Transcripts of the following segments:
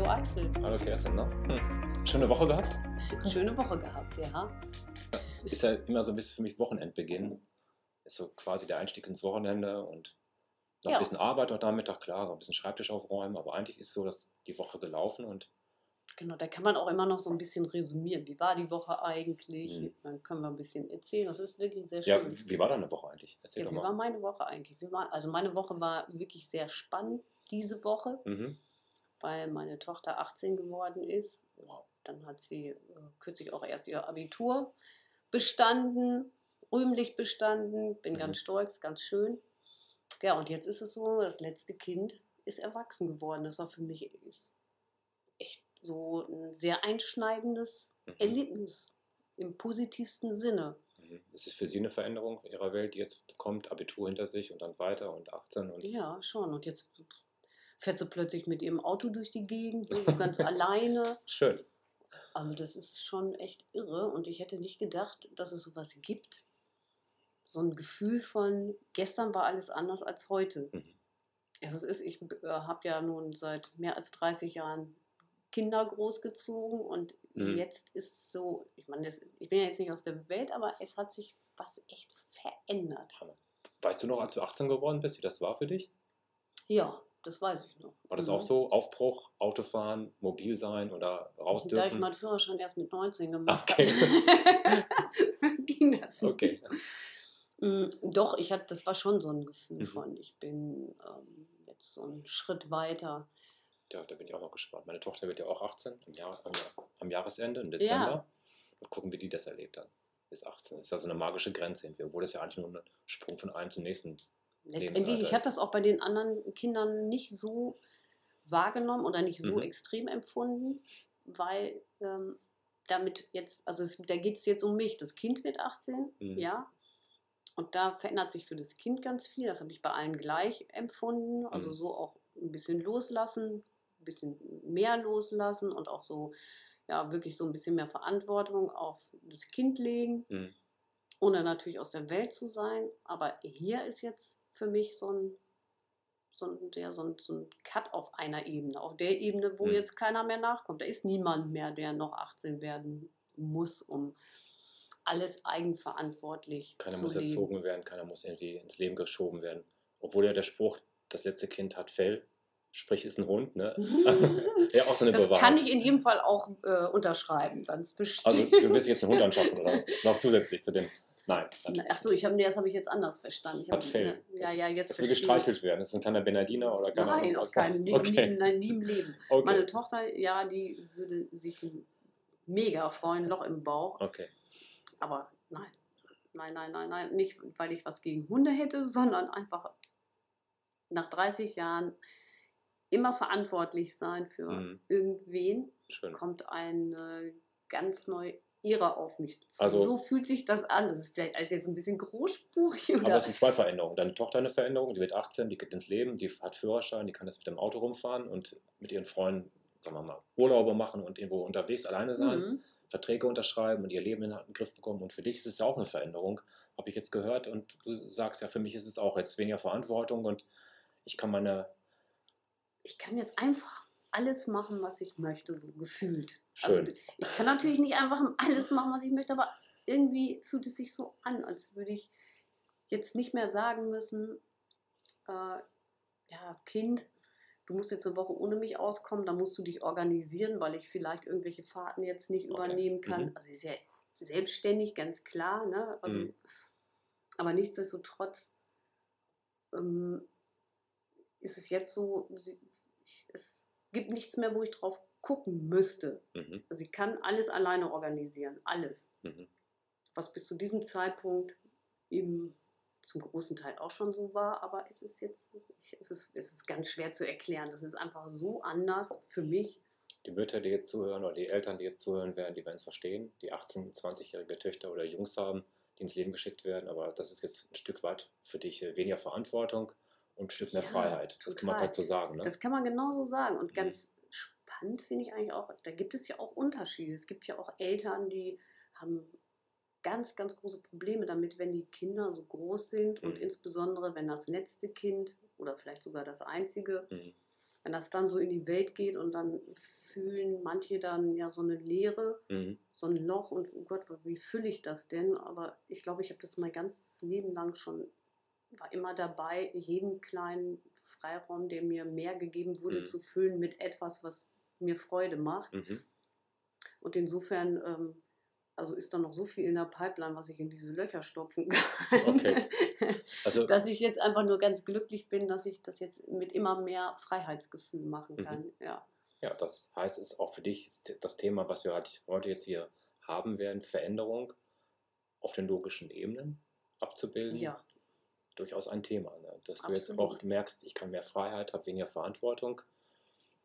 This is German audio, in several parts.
Hallo Axel. Hallo Kerstin, ne? Hm. Schöne Woche gehabt? Schöne Woche gehabt, ja. Ist ja immer so ein bisschen für mich Wochenendbeginn. Ist so quasi der Einstieg ins Wochenende und noch Ja. ein bisschen Arbeit und Nachmittag, klar, ein bisschen Schreibtisch aufräumen, aber eigentlich ist so, dass die Woche gelaufen und Genau, da kann man auch immer noch so ein bisschen resümieren. Wie war die Woche eigentlich? Mhm. Dann können wir ein bisschen erzählen. Das ist wirklich sehr ja, schön. wie war deine Woche eigentlich? Erzähl Ja, doch wie mal. war meine Woche eigentlich? Wie war, also meine Woche war wirklich sehr spannend diese Woche, Mhm. Weil meine Tochter 18 geworden ist. Dann hat sie äh, kürzlich auch erst ihr Abitur bestanden, rühmlich bestanden. Bin Mhm. ganz stolz, ganz schön. Ja, und jetzt ist es so, das letzte Kind ist erwachsen geworden. Das war für mich echt so ein sehr einschneidendes Mhm. Erlebnis im positivsten Sinne. Mhm. Ist es für Sie eine Veränderung ihrer Welt, die jetzt kommt, Abitur hinter sich und dann weiter und 18 und Ja, schon. Und jetzt fährt sie plötzlich mit ihrem Auto durch die Gegend, so ganz alleine. schön. Also das ist schon echt irre und ich hätte nicht gedacht, dass es sowas gibt. So ein Gefühl von, gestern war alles anders als heute. Mhm. Also es ist, ich äh, habe ja nun seit mehr als 30 Jahren Kinder großgezogen und Mhm. jetzt ist so, ich meine, ich bin ja jetzt nicht aus der Welt, aber es hat sich was echt verändert. Weißt du noch, als du 18 geworden bist, wie das war für dich? Ja, das weiß ich noch. War das Mhm. auch so? Aufbruch, Autofahren, mobil sein oder raus Da ich dürfen? meinen Führerschein erst mit 19 gemacht Okay. habe, ging das nicht. Okay. Mm, Doch, ich hatte, das war schon so ein Gefühl Mhm. von, ich bin ähm, jetzt so einen Schritt weiter. Ja, da bin ich auch noch gespannt. Meine Tochter wird ja auch 18 am, Jahr, am, am Jahresende, im Dezember. Und gucken, wie die das erlebt hat. Bis 18. Das ist ja so eine magische Grenze irgendwie, obwohl das ja eigentlich nur ein Sprung von einem zum nächsten. Letztendlich, ich habe das auch bei den anderen Kindern nicht so wahrgenommen oder nicht so Mhm. extrem empfunden, weil ähm, damit jetzt, also es, da geht es jetzt um mich. Das Kind wird 18, Mhm. ja. Und da verändert sich für das Kind ganz viel. Das habe ich bei allen gleich empfunden. Also Mhm. so auch ein bisschen loslassen, ein bisschen mehr loslassen und auch so, ja, wirklich so ein bisschen mehr Verantwortung auf das Kind legen Mhm. ohne natürlich aus der Welt zu sein. Aber hier ist jetzt für mich so ein, so ein, ja, so ein, so ein Cut auf einer Ebene, auf der Ebene, wo Mhm. jetzt keiner mehr nachkommt. Da ist niemand mehr, der noch 18 werden muss, um alles eigenverantwortlich Keiner zu muss leben. erzogen werden, keiner muss irgendwie ins Leben geschoben werden. Obwohl ja der Spruch, das letzte Kind hat Fell, sprich ist ein Hund, ne? ja, auch so eine Das Bewahrung. kann ich in jedem Fall auch äh, unterschreiben, ganz bestimmt. Also du willst jetzt einen Hund anschaffen oder noch zusätzlich zu dem. Nein. Ach so, ich hab, nee, das habe ich jetzt anders verstanden. Ich hab, ne, ja, ja, jetzt Das will gestreichelt werden. Das ist ein kleiner Bernardiner oder keine Nein, auf keinen, nie, Okay. nie, nein, nie im Leben. Okay. Meine Tochter, ja, die würde sich mega freuen, Loch im Bauch. okay. Aber nein, nein, nein, nein, nein. Nicht, weil ich was gegen Hunde hätte, sondern einfach nach 30 Jahren immer verantwortlich sein für Mhm. irgendwen, Schön. kommt eine ganz neue Ära auf mich zu. Also- so fühlt sich das an. Das ist vielleicht alles jetzt ein bisschen großspurig. Aber Oder? es sind zwei Veränderungen. Deine Tochter eine Veränderung, die wird 18, die geht ins Leben, die hat Führerschein, die kann jetzt mit dem Auto rumfahren und mit ihren Freunden, sagen wir mal, Urlaube machen und irgendwo unterwegs alleine sein, Mhm. Verträge unterschreiben und ihr Leben in den Griff bekommen. Und für dich ist es ja auch eine Veränderung, habe ich jetzt gehört. Und du sagst ja, für mich ist es auch jetzt weniger Verantwortung und ich kann meine, ich kann jetzt einfach alles machen, was ich möchte, so gefühlt. Schön. Also ich kann natürlich nicht einfach alles machen, was ich möchte, aber irgendwie fühlt es sich so an, als würde ich jetzt nicht mehr sagen müssen, äh, ja, Kind, du musst jetzt eine Woche ohne mich auskommen, da musst du dich organisieren, weil ich vielleicht irgendwelche Fahrten jetzt nicht Okay. übernehmen kann. Mhm. Also ja selbstständig, ganz klar, ne? Also, Mhm. aber nichtsdestotrotz ähm, ist es jetzt so, ich, es gibt nichts mehr, wo ich drauf gucken müsste. mhm, Also ich kann alles alleine organisieren, alles. mhm. Was bis zu diesem Zeitpunkt eben zum großen Teil auch schon so war, aber es ist jetzt, es, ist, es ist ganz schwer zu erklären. Das ist einfach so anders für mich. die Mütter, die jetzt zuhören oder die Eltern, die jetzt zuhören werden, die werden es verstehen, die 18-, 20-jährige Töchter oder Jungs haben, die ins Leben geschickt werden, aber das ist jetzt ein Stück weit für dich äh, weniger Verantwortung und ein Stück mehr Ja, Freiheit. Das kann man total. dazu sagen. Ne? Das kann man genauso sagen. Und Mhm. ganz spannend finde ich eigentlich auch, da gibt es ja auch Unterschiede. Es gibt ja auch Eltern, die haben ganz, ganz große Probleme damit, wenn die Kinder so groß sind und Mhm. insbesondere, wenn das letzte Kind oder vielleicht sogar das einzige Mhm. wenn das dann so in die Welt geht und dann fühlen manche dann ja so eine Leere, Mhm. so ein Loch und oh Gott, wie fülle ich das denn? Aber ich glaube, ich habe das mein ganzes Leben lang schon, war immer dabei, jeden kleinen Freiraum, der mir mehr gegeben wurde, Mhm. zu füllen mit etwas, was mir Freude macht. Mhm. Und insofern, ähm, also ist da noch so viel in der Pipeline, was ich in diese Löcher stopfen kann. Okay. Also, dass ich jetzt einfach nur ganz glücklich bin, dass ich das jetzt mit immer mehr Freiheitsgefühl machen Mhm. kann. Ja. ja, das heißt, es ist auch für dich das Thema, was wir halt heute jetzt hier haben werden, Veränderung auf den logischen Ebenen abzubilden, ja, durchaus ein Thema. Ne? Dass du jetzt auch Absolut. merkst, ich kann mehr Freiheit, habe weniger Verantwortung.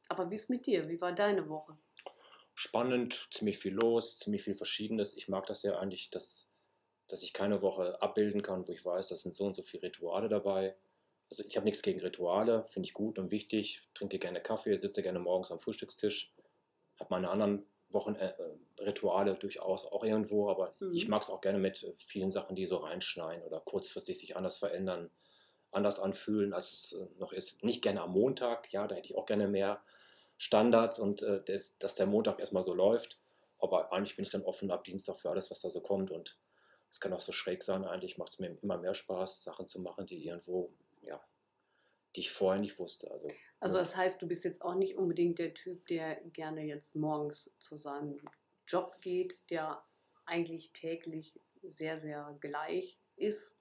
aber wie ist mit dir? Wie war deine Woche? spannend, ziemlich viel los, ziemlich viel Verschiedenes. Ich mag das ja eigentlich, dass, dass ich keine Woche abbilden kann, wo ich weiß, da sind so und so viele Rituale dabei. Also ich habe nichts gegen Rituale, finde ich gut und wichtig. Trinke gerne Kaffee, sitze gerne morgens am Frühstückstisch. Habe meine anderen Wochenrituale durchaus auch irgendwo, aber Mhm. ich mag es auch gerne mit äh, vielen Sachen, die so reinschneiden oder kurzfristig sich anders verändern, anders anfühlen, als es äh, noch ist. Nicht gerne am Montag, ja, da hätte ich auch gerne mehr Standards und äh, das, dass der Montag erstmal so läuft. Aber eigentlich bin ich dann offen ab Dienstag für alles, was da so kommt. Und es kann auch so schräg sein. Eigentlich macht es mir immer mehr Spaß, Sachen zu machen, die irgendwo, ja, die ich vorher nicht wusste. Also, Also ja. das heißt, du bist jetzt auch nicht unbedingt der Typ, der gerne jetzt morgens zu seinem Job geht, der eigentlich täglich sehr, sehr gleich ist.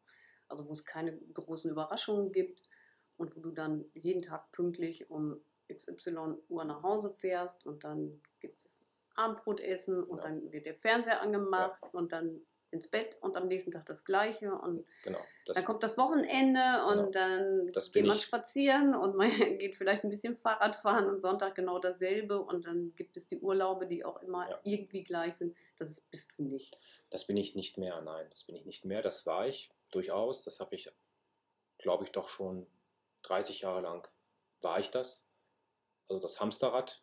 Also wo es keine großen Überraschungen gibt und wo du dann jeden Tag pünktlich um XY Uhr nach Hause fährst und dann gibt es Abendbrotessen und Ja. dann wird der Fernseher angemacht und dann ins Bett und am nächsten Tag das Gleiche und genau. Das, dann kommt das Wochenende und Genau. dann geht man ich. spazieren und man geht vielleicht ein bisschen Fahrrad fahren und Sonntag genau dasselbe und dann gibt es die Urlaube, die auch immer Ja. irgendwie gleich sind. Das ist, bist du nicht. das bin ich nicht mehr. Nein, das bin ich nicht mehr. Das war ich durchaus. Das habe ich, glaube ich, doch schon 30 Jahre lang war ich das. Also das Hamsterrad,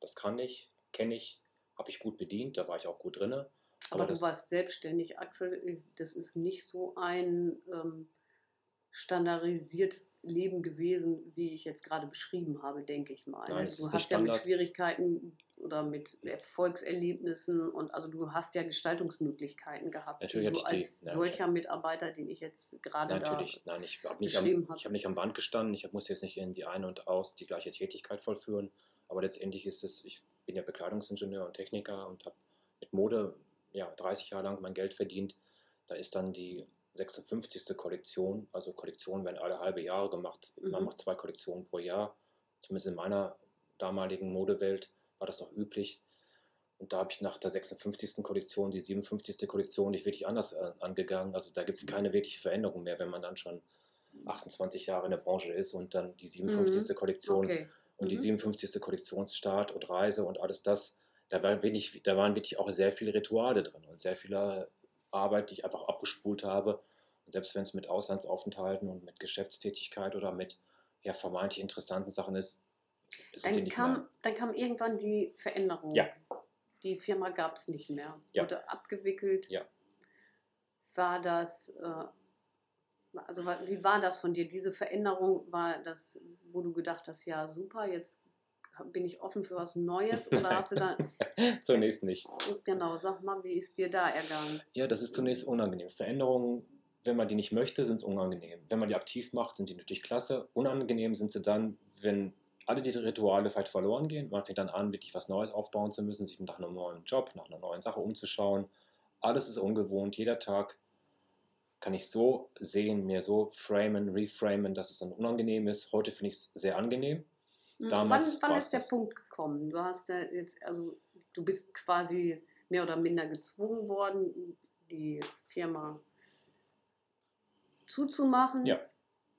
das kann ich, kenne ich, habe ich gut bedient, da war ich auch gut drinne. Aber, Aber du warst selbstständig, Axel. Das ist nicht so ein ähm, standardisiertes Leben gewesen, wie ich jetzt gerade beschrieben habe, denke ich mal. Nein, ne? du hast ja mit. Schwierigkeiten oder mit Erfolgserlebnissen und also du hast ja Gestaltungsmöglichkeiten gehabt, Natürlich die du ich die, als ja, solcher Mitarbeiter, den ich jetzt gerade da Natürlich, nein, ich habe nicht, am, beschrieben habe. ich hab nicht am Band gestanden, ich musste jetzt nicht irgendwie ein und aus die gleiche Tätigkeit vollführen, aber letztendlich ist es, ich bin ja Bekleidungsingenieur und Techniker und habe mit Mode ja 30 Jahre lang mein Geld verdient. Da ist dann die 56. Kollektion, also Kollektionen werden alle halbe Jahre gemacht. Man Mhm. macht zwei Kollektionen pro Jahr. Zumindest in meiner damaligen Modewelt war das noch üblich. Und da habe ich nach der 56. Kollektion, die 57. Kollektion, nicht wirklich anders äh, angegangen. Also da gibt es keine wirkliche Veränderung mehr, wenn man dann schon 28 Jahre in der Branche ist und dann die 57. Kollektion Okay. und die Mhm. 57. Kollektionsstart und Reise und alles das, da, war wirklich, da waren wirklich auch sehr viele Rituale drin und sehr viel Arbeit, die ich einfach abgespult habe. Und selbst wenn es mit Auslandsaufenthalten und mit Geschäftstätigkeit oder mit ja, vermeintlich interessanten Sachen ist, Dann kam, dann kam irgendwann die Veränderung. Ja. Die Firma gab es nicht mehr. Ja. Wurde abgewickelt. Ja. War das, äh, also wie war das von dir? Diese Veränderung war das, wo du gedacht hast, ja super, jetzt bin ich offen für was Neues? Oder hast du da, Zunächst nicht. genau, sag mal, wie ist dir da ergangen? Ja, das ist zunächst unangenehm. Veränderungen, wenn man die nicht möchte, sind es unangenehm. Wenn man die aktiv macht, sind die natürlich klasse. Unangenehm sind sie dann, wenn alle die Rituale vielleicht verloren gehen. Man fängt dann an, wirklich was Neues aufbauen zu müssen, sich nach einem neuen Job, nach einer neuen Sache umzuschauen. Alles ist ungewohnt. Jeder Tag kann ich so sehen, mir so framen, reframen, dass es dann unangenehm ist. Heute finde ich es sehr angenehm. Hm, Damals wann wann ist der das. Punkt gekommen? Du hast ja jetzt, also du bist quasi mehr oder minder gezwungen worden, die Firma zuzumachen. Ja.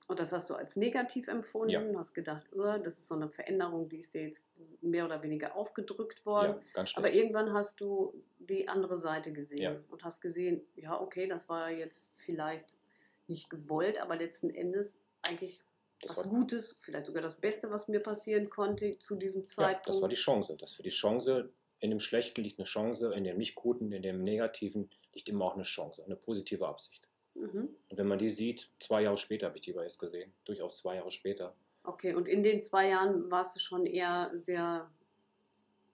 Und das hast du als negativ empfunden, Ja. hast gedacht, oh, das ist so eine Veränderung, die ist dir jetzt mehr oder weniger aufgedrückt worden. Ja, ganz Aber irgendwann hast du die andere Seite gesehen Ja. und hast gesehen, ja, okay, das war jetzt vielleicht nicht gewollt, aber letzten Endes eigentlich Das was war- Gutes, vielleicht sogar das Beste, was mir passieren konnte zu diesem Ja, Zeitpunkt. das war die Chance. Das für die Chance, in dem Schlechten liegt eine Chance, in dem Nicht-Guten, in dem Negativen liegt immer auch eine Chance, eine positive Absicht. mhm. Und wenn man die sieht, zwei Jahre später habe ich die aber jetzt gesehen, durchaus zwei Jahre später, Okay, und in den zwei Jahren warst du schon eher sehr,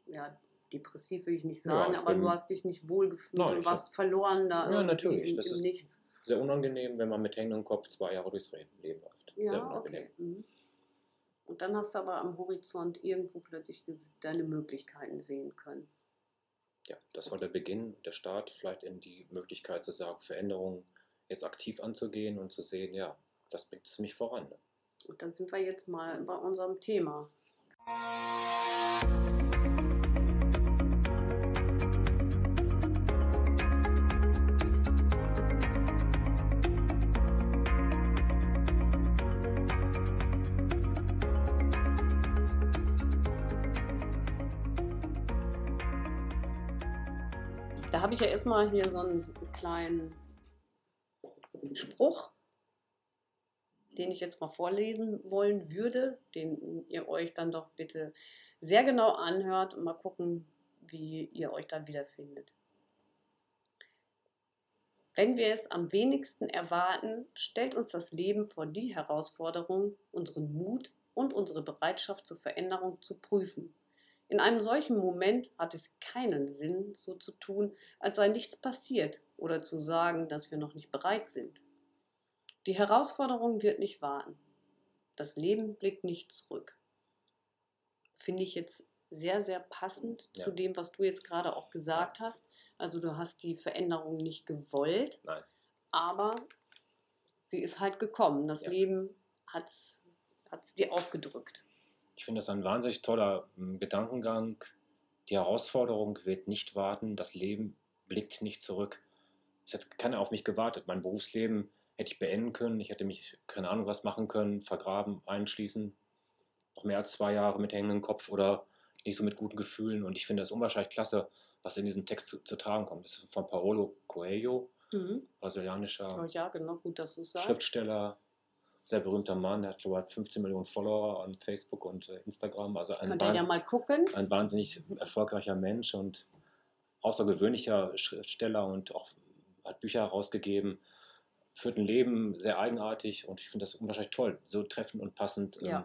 ja, depressiv will ich nicht Ja, sagen, ich aber du hast dich nicht wohlgefühlt Nein, und warst verloren da Ja, natürlich, im, das ist- Nichts. Sehr unangenehm, wenn man mit hängendem Kopf zwei Jahre durchs Leben läuft. Sehr Ja, unangenehm. okay. Mhm. Und dann hast du aber am Horizont irgendwo plötzlich deine Möglichkeiten sehen können. Ja, das war der Beginn, der Start, vielleicht in die Möglichkeit zu sagen, Veränderungen jetzt aktiv anzugehen und zu sehen, ja, was bringt es mich voran? Und dann sind wir jetzt mal bei unserem Thema. Habe ich ja erstmal hier so einen kleinen Spruch, den ich jetzt mal vorlesen wollen würde, den ihr euch dann doch bitte sehr genau anhört und mal gucken, wie ihr euch da wiederfindet. Wenn wir es am wenigsten erwarten, stellt uns das Leben vor die Herausforderung, unseren Mut und unsere Bereitschaft zur Veränderung zu prüfen. In einem solchen Moment hat es keinen Sinn, so zu tun, als sei nichts passiert oder zu sagen, dass wir noch nicht bereit sind. Die Herausforderung wird nicht warten. Das Leben blickt nicht zurück. Finde ich jetzt sehr, sehr passend Ja. zu dem, was du jetzt gerade auch gesagt hast. Also du hast die Veränderung nicht gewollt, Nein. aber sie ist halt gekommen. Das Ja. Leben hat es dir aufgedrückt. Ich finde das ein wahnsinnig toller ähm, Gedankengang. Die Herausforderung wird nicht warten, das Leben blickt nicht zurück. Es hat keiner auf mich gewartet. Mein Berufsleben hätte ich beenden können. Ich hätte mich, keine Ahnung, was machen können, vergraben, einschließen. Noch mehr als zwei Jahre mit hängendem Kopf oder nicht so mit guten Gefühlen. Und ich finde das unwahrscheinlich klasse, was in diesem Text zu, zu tragen kommt. Das ist von Paolo Coelho, Mhm. brasilianischer Oh ja, genau, gut. Schriftsteller, sehr berühmter Mann. Der hat, glaube ich, hat 15 Millionen Follower an Facebook und äh, Instagram. Also ein, Könnt ihr ja mal gucken. ein wahnsinnig erfolgreicher Mensch und außergewöhnlicher Schriftsteller und auch hat Bücher herausgegeben. Führt ein Leben sehr eigenartig und ich finde das unwahrscheinlich toll, so treffend und passend, Ja. ähm,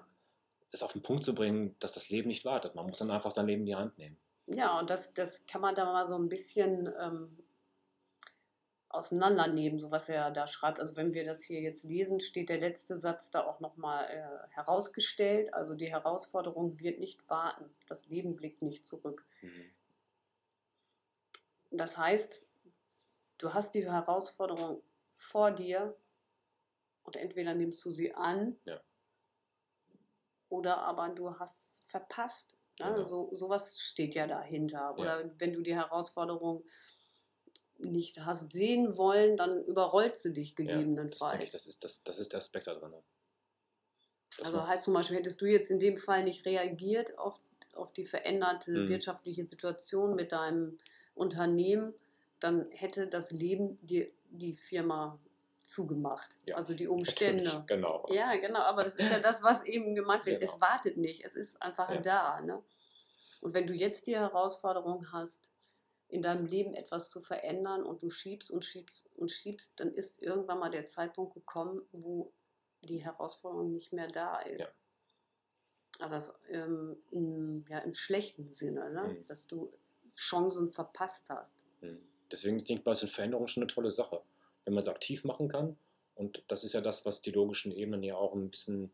es auf den Punkt zu bringen, dass das Leben nicht wartet. Man muss dann einfach sein Leben in die Hand nehmen. Ja, und das, das kann man da mal so ein bisschen ähm, auseinandernehmen, so was er da schreibt. Also wenn wir das hier jetzt lesen, steht der letzte Satz da auch nochmal äh, herausgestellt. Also die Herausforderung wird nicht warten. Das Leben blickt nicht zurück. Das heißt, du hast die Herausforderung vor dir und entweder nimmst du sie an Ja. oder aber du hast verpasst. Ne? Genau. So, sowas steht ja dahinter. Oder wenn du die Herausforderung nicht hast sehen wollen, dann überrollt sie dich Ja, gegebenenfalls. ich, das, ist, das, das ist der Aspekt da drin. Das Also heißt zum Beispiel, hättest du jetzt in dem Fall nicht reagiert auf, auf die veränderte Mhm. wirtschaftliche Situation mit deinem Unternehmen, dann hätte das Leben dir die Firma zugemacht. Ja, also die Umstände. Natürlich, genau. Ja, genau, aber das ist ja das, was eben gemeint wird. Genau. Es wartet nicht, es ist einfach Ja. da. Ne? Und wenn du jetzt die Herausforderung hast, in deinem Leben etwas zu verändern und du schiebst und schiebst und schiebst, dann ist irgendwann mal der Zeitpunkt gekommen, wo die Herausforderung nicht mehr da ist. Ja. Also das, ähm, im, ja, im schlechten Sinne, ne? Mhm. dass du Chancen verpasst hast. Mhm. Deswegen denke ich ist eine Veränderung schon eine tolle Sache, wenn man es aktiv machen kann. Und das ist ja das, was die logischen Ebenen ja auch ein bisschen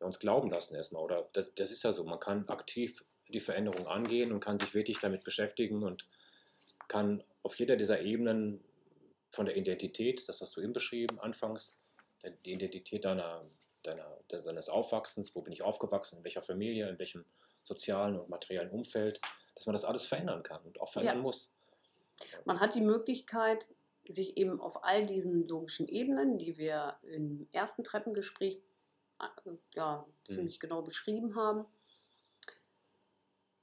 uns glauben lassen erstmal. Oder das, das ist ja so, man kann aktiv die Veränderung angehen und kann sich wirklich damit beschäftigen und kann auf jeder dieser Ebenen von der Identität, das hast du eben beschrieben, anfangs, die Identität deiner, deiner, deines Aufwachsens, wo bin ich aufgewachsen, in welcher Familie, in welchem sozialen und materiellen Umfeld, dass man das alles verändern kann und auch verändern Ja. muss. Man hat die Möglichkeit, sich eben auf all diesen logischen Ebenen, die wir im ersten Treppengespräch äh, ja, ziemlich genau beschrieben haben,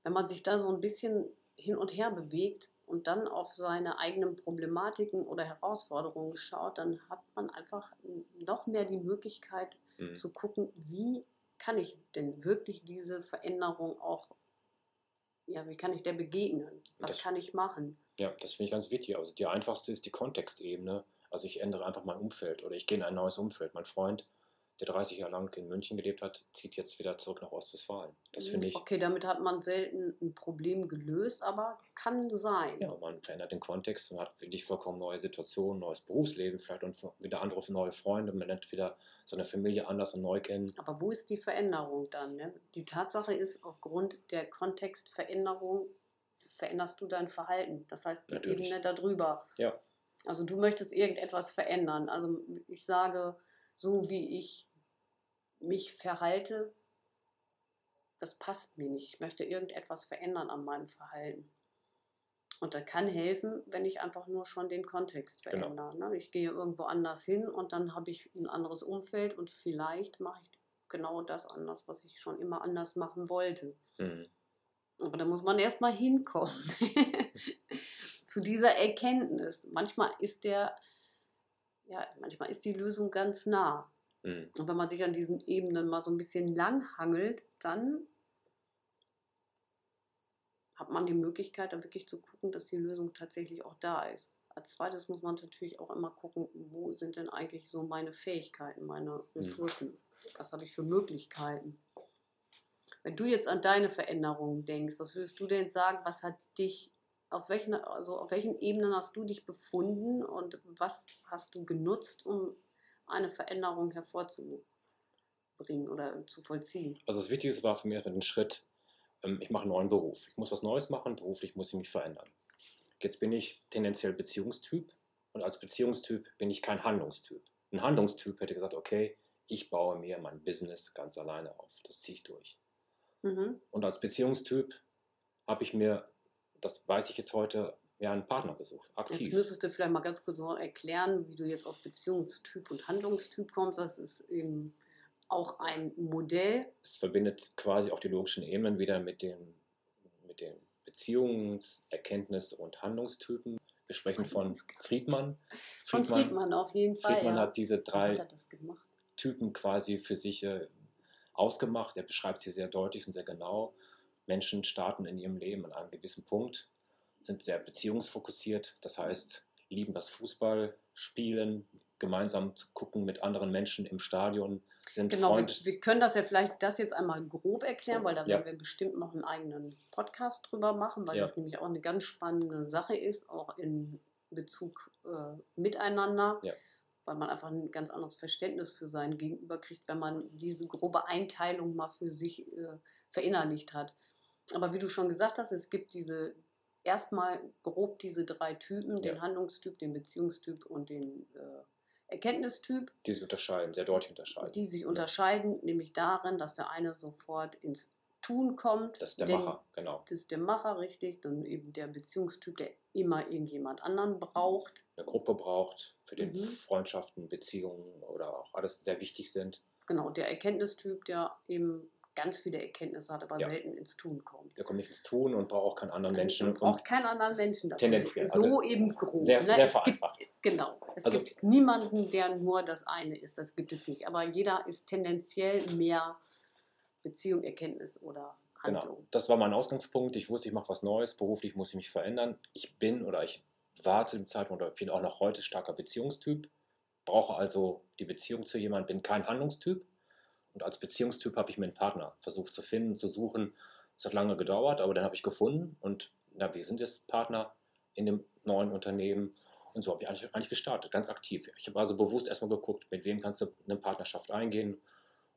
wenn man sich da so ein bisschen hin und her bewegt und dann auf seine eigenen Problematiken oder Herausforderungen schaut, dann hat man einfach noch mehr die Möglichkeit Mhm. zu gucken, wie kann ich denn wirklich diese Veränderung auch, ja, wie kann ich der begegnen? Was Das- kann ich machen? Ja, das finde ich ganz wichtig. Also die einfachste ist die Kontextebene. Also ich ändere einfach mein Umfeld oder ich gehe in ein neues Umfeld. Mein Freund der 30 Jahre lang in München gelebt hat, zieht jetzt wieder zurück nach Ostwestfalen. Das finde ich. Okay, damit hat man selten ein Problem gelöst, aber kann sein. Ja, man verändert den Kontext, man hat wirklich vollkommen neue Situationen, neues Berufsleben vielleicht und wieder andere neue Freunde, man lernt wieder seine Familie anders und neu kennen. Aber wo ist die Veränderung dann? Ne? Die Tatsache ist, aufgrund der Kontextveränderung veränderst du dein Verhalten. Das heißt, die Natürlich. Ebene darüber. Ja. Also du möchtest irgendetwas verändern. Also ich sage, so wie ich mich verhalte, das passt mir nicht. Ich möchte irgendetwas verändern an meinem Verhalten. Und da kann helfen, wenn ich einfach nur schon den Kontext genau. verändere. Genau. Ich gehe irgendwo anders hin und dann habe ich ein anderes Umfeld und vielleicht mache ich genau das anders, was ich schon immer anders machen wollte. Mhm. Aber da muss man erstmal hinkommen zu dieser Erkenntnis. Manchmal ist der, ja, manchmal ist die Lösung ganz nah. Mhm. Und wenn man sich an diesen Ebenen mal so ein bisschen lang hangelt, dann hat man die Möglichkeit, da wirklich zu gucken, dass die Lösung tatsächlich auch da ist. Als zweites muss man natürlich auch immer gucken, wo sind denn eigentlich so meine Fähigkeiten, meine mhm. Ressourcen? Mhm. Was habe ich für Möglichkeiten? Wenn du jetzt an deine Veränderungen denkst, was würdest du denn sagen, was hat dich, auf welchen, also auf welchen Ebenen hast du dich befunden und was hast du genutzt, um eine Veränderung hervorzubringen oder zu vollziehen? Also das Wichtigste war für mich den Schritt, ähm, ich mache einen neuen Beruf. Ich muss was Neues machen, beruflich muss ich mich verändern. Jetzt bin ich tendenziell Beziehungstyp und als Beziehungstyp bin ich kein Handlungstyp. Ein Handlungstyp hätte gesagt, okay, ich baue mir mein Business ganz alleine auf. Das ziehe ich durch. Mhm. Und als Beziehungstyp habe ich mir, das weiß ich jetzt heute, ja, einen Partner gesucht, aktiv. Jetzt müsstest du vielleicht mal ganz kurz noch erklären, wie du jetzt auf Beziehungstyp und Handlungstyp kommst. Das ist eben auch ein Modell. Es verbindet quasi auch die logischen Ebenen wieder mit den, mit den Beziehungserkenntnis- und Handlungstypen. Wir sprechen von Friedmann. Friedmann. Von Friedmann auf jeden Fall. Friedmann ja. hat diese drei hat Typen quasi für sich äh, ausgemacht. Er beschreibt sie sehr deutlich und sehr genau. Menschen starten in ihrem Leben an einem gewissen Punkt sind sehr beziehungsfokussiert. Das heißt, lieben das Fußballspielen, gemeinsam zu gucken mit anderen Menschen im Stadion. Sind genau, wir, wir, können das ja vielleicht das jetzt einmal grob erklären, weil da ja. werden wir bestimmt noch einen eigenen Podcast drüber machen, weil ja. das nämlich auch eine ganz spannende Sache ist, auch in Bezug äh, miteinander. Ja. Weil man einfach ein ganz anderes Verständnis für sein Gegenüber kriegt, wenn man diese grobe Einteilung mal für sich äh, verinnerlicht hat. Aber wie du schon gesagt hast, es gibt diese, erstmal grob diese drei Typen, den Handlungstyp, den Beziehungstyp und den äh, Erkenntnistyp. Die sich unterscheiden, sehr deutlich unterscheiden. Die sich unterscheiden, nämlich darin, dass der eine sofort ins Tun kommt. Das ist der Macher, genau. Das ist der Macher, richtig. Dann eben der Beziehungstyp, der immer irgendjemand anderen braucht. Eine Gruppe braucht, für den mhm. Freundschaften, Beziehungen oder auch alles sehr wichtig sind. Genau, der Erkenntnistyp, der eben ganz viele Erkenntnisse hat, aber ja. selten ins Tun kommt. Der kommt nicht ins Tun und braucht auch keinen anderen Menschen. Und braucht keinen anderen Menschen dafür. Tendenziell. So also eben grob. Sehr, ne? sehr vereinfacht. Gibt, genau. Es also, gibt niemanden, der nur das eine ist. Das gibt es nicht. Aber jeder ist tendenziell mehr Beziehung, Erkenntnis oder Handlung. Genau. Das war mein Ausgangspunkt. Ich wusste, ich mache was Neues. Beruflich muss ich mich verändern. Ich bin oder ich war zu dem Zeitpunkt oder bin auch noch heute starker Beziehungstyp. Brauche also die Beziehung zu jemandem, bin kein Handlungstyp und als Beziehungstyp habe ich mir einen Partner versucht zu finden, zu suchen. Es hat lange gedauert, aber dann habe ich gefunden und na, wir sind jetzt Partner in dem neuen Unternehmen. Und so habe ich eigentlich, eigentlich gestartet, ganz aktiv. Ich habe also bewusst erstmal geguckt, mit wem kannst du eine Partnerschaft eingehen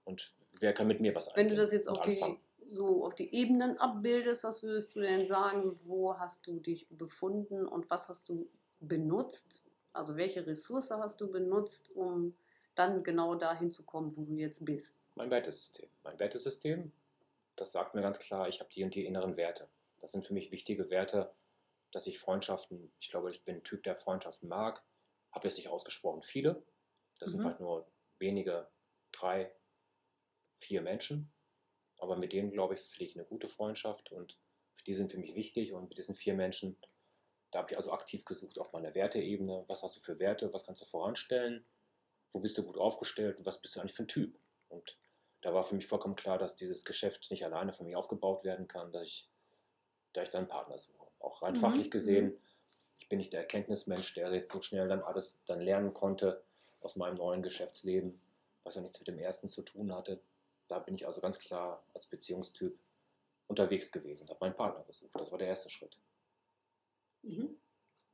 und wer kann mit mir was eingehen. Wenn du das jetzt auf die, so auf die Ebenen abbildest, was würdest du denn sagen, wo hast du dich befunden und was hast du benutzt? Also welche Ressource hast du benutzt, um dann genau dahin zu kommen, wo du jetzt bist? Mein Wertesystem. Mein Wertesystem, das sagt mir ganz klar, ich habe die und die inneren Werte. Das sind für mich wichtige Werte, dass ich Freundschaften, ich glaube, ich bin ein Typ, der Freundschaften mag, habe jetzt nicht ausgesprochen viele. Das mhm. sind halt nur wenige, drei, vier Menschen. Aber mit denen, glaube ich, pflege ich eine gute Freundschaft und die sind für mich wichtig. Und mit diesen vier Menschen, da habe ich also aktiv gesucht auf meiner Werteebene. Was hast du für Werte? Was kannst du voranstellen? Wo bist du gut aufgestellt? Und was bist du eigentlich für ein Typ? Und da war für mich vollkommen klar, dass dieses Geschäft nicht alleine von mir aufgebaut werden kann, dass ich, da ich dann Partner suche. Auch rein mhm. fachlich gesehen, mhm. ich bin nicht der Erkenntnismensch, der jetzt so schnell dann alles dann lernen konnte aus meinem neuen Geschäftsleben, was ja nichts mit dem ersten zu tun hatte. Da bin ich also ganz klar als Beziehungstyp unterwegs gewesen und habe meinen Partner gesucht. Das war der erste Schritt. Mhm.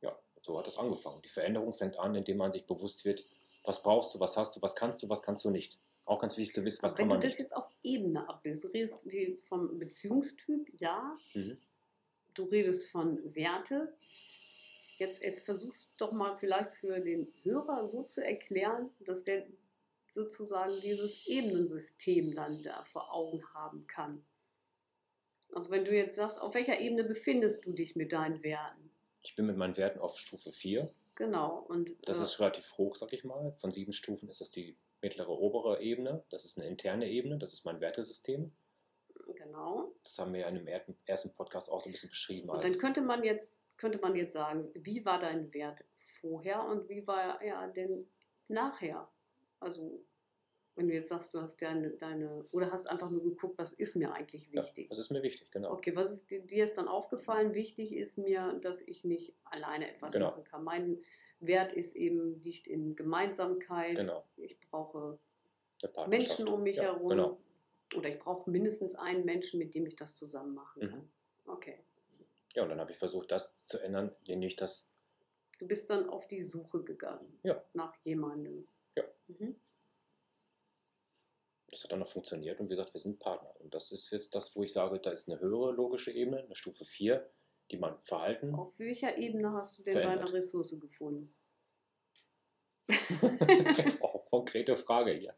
Ja, so hat es angefangen. Die Veränderung fängt an, indem man sich bewusst wird, was brauchst du, was hast du, was kannst du, was kannst du nicht. Auch ganz wichtig zu wissen, was Aber kann wenn du man das nicht. jetzt auf Ebene abbildest, du redest vom Beziehungstyp, ja, Mhm. du redest von Werte. Jetzt äh, versuchst doch mal vielleicht für den Hörer so zu erklären, dass der sozusagen dieses Ebenensystem dann da vor Augen haben kann. Also wenn du jetzt sagst, auf welcher Ebene befindest du dich mit deinen Werten? Ich bin mit meinen Werten auf Stufe 4. Genau. Und Das äh, ist relativ hoch, sag ich mal. Von sieben Stufen ist das die mittlere obere Ebene. Das ist eine interne Ebene. Das ist mein Wertesystem. genau. Das haben wir ja in dem er- ersten Podcast auch so ein bisschen beschrieben. Und dann könnte man jetzt könnte man jetzt sagen, wie war dein Wert vorher und wie war er denn nachher? Also wenn du jetzt sagst, du hast deine, deine oder hast einfach nur geguckt, was ist mir eigentlich ja, wichtig? das ist mir wichtig, genau. Okay, was ist dir, ist dann aufgefallen? Wichtig ist mir, dass ich nicht alleine etwas Genau. machen kann. Mein Wert ist eben liegt in Gemeinsamkeit. Genau. Ich brauche. Menschen um mich ja, herum. Genau. Oder ich brauche mindestens einen Menschen, mit dem ich das zusammen machen Mhm. kann. Okay. Ja, und dann habe ich versucht, das zu ändern, indem ich das, Du bist dann auf die Suche gegangen Ja. nach jemandem. Ja. Mhm. das hat dann noch funktioniert und wie gesagt, wir sind Partner. Und das ist jetzt das, wo ich sage, da ist eine höhere logische Ebene, eine Stufe 4, die man Verhalten. Auf welcher Ebene hast du denn Verändert. deine Ressource gefunden? oh, konkrete Frage hier.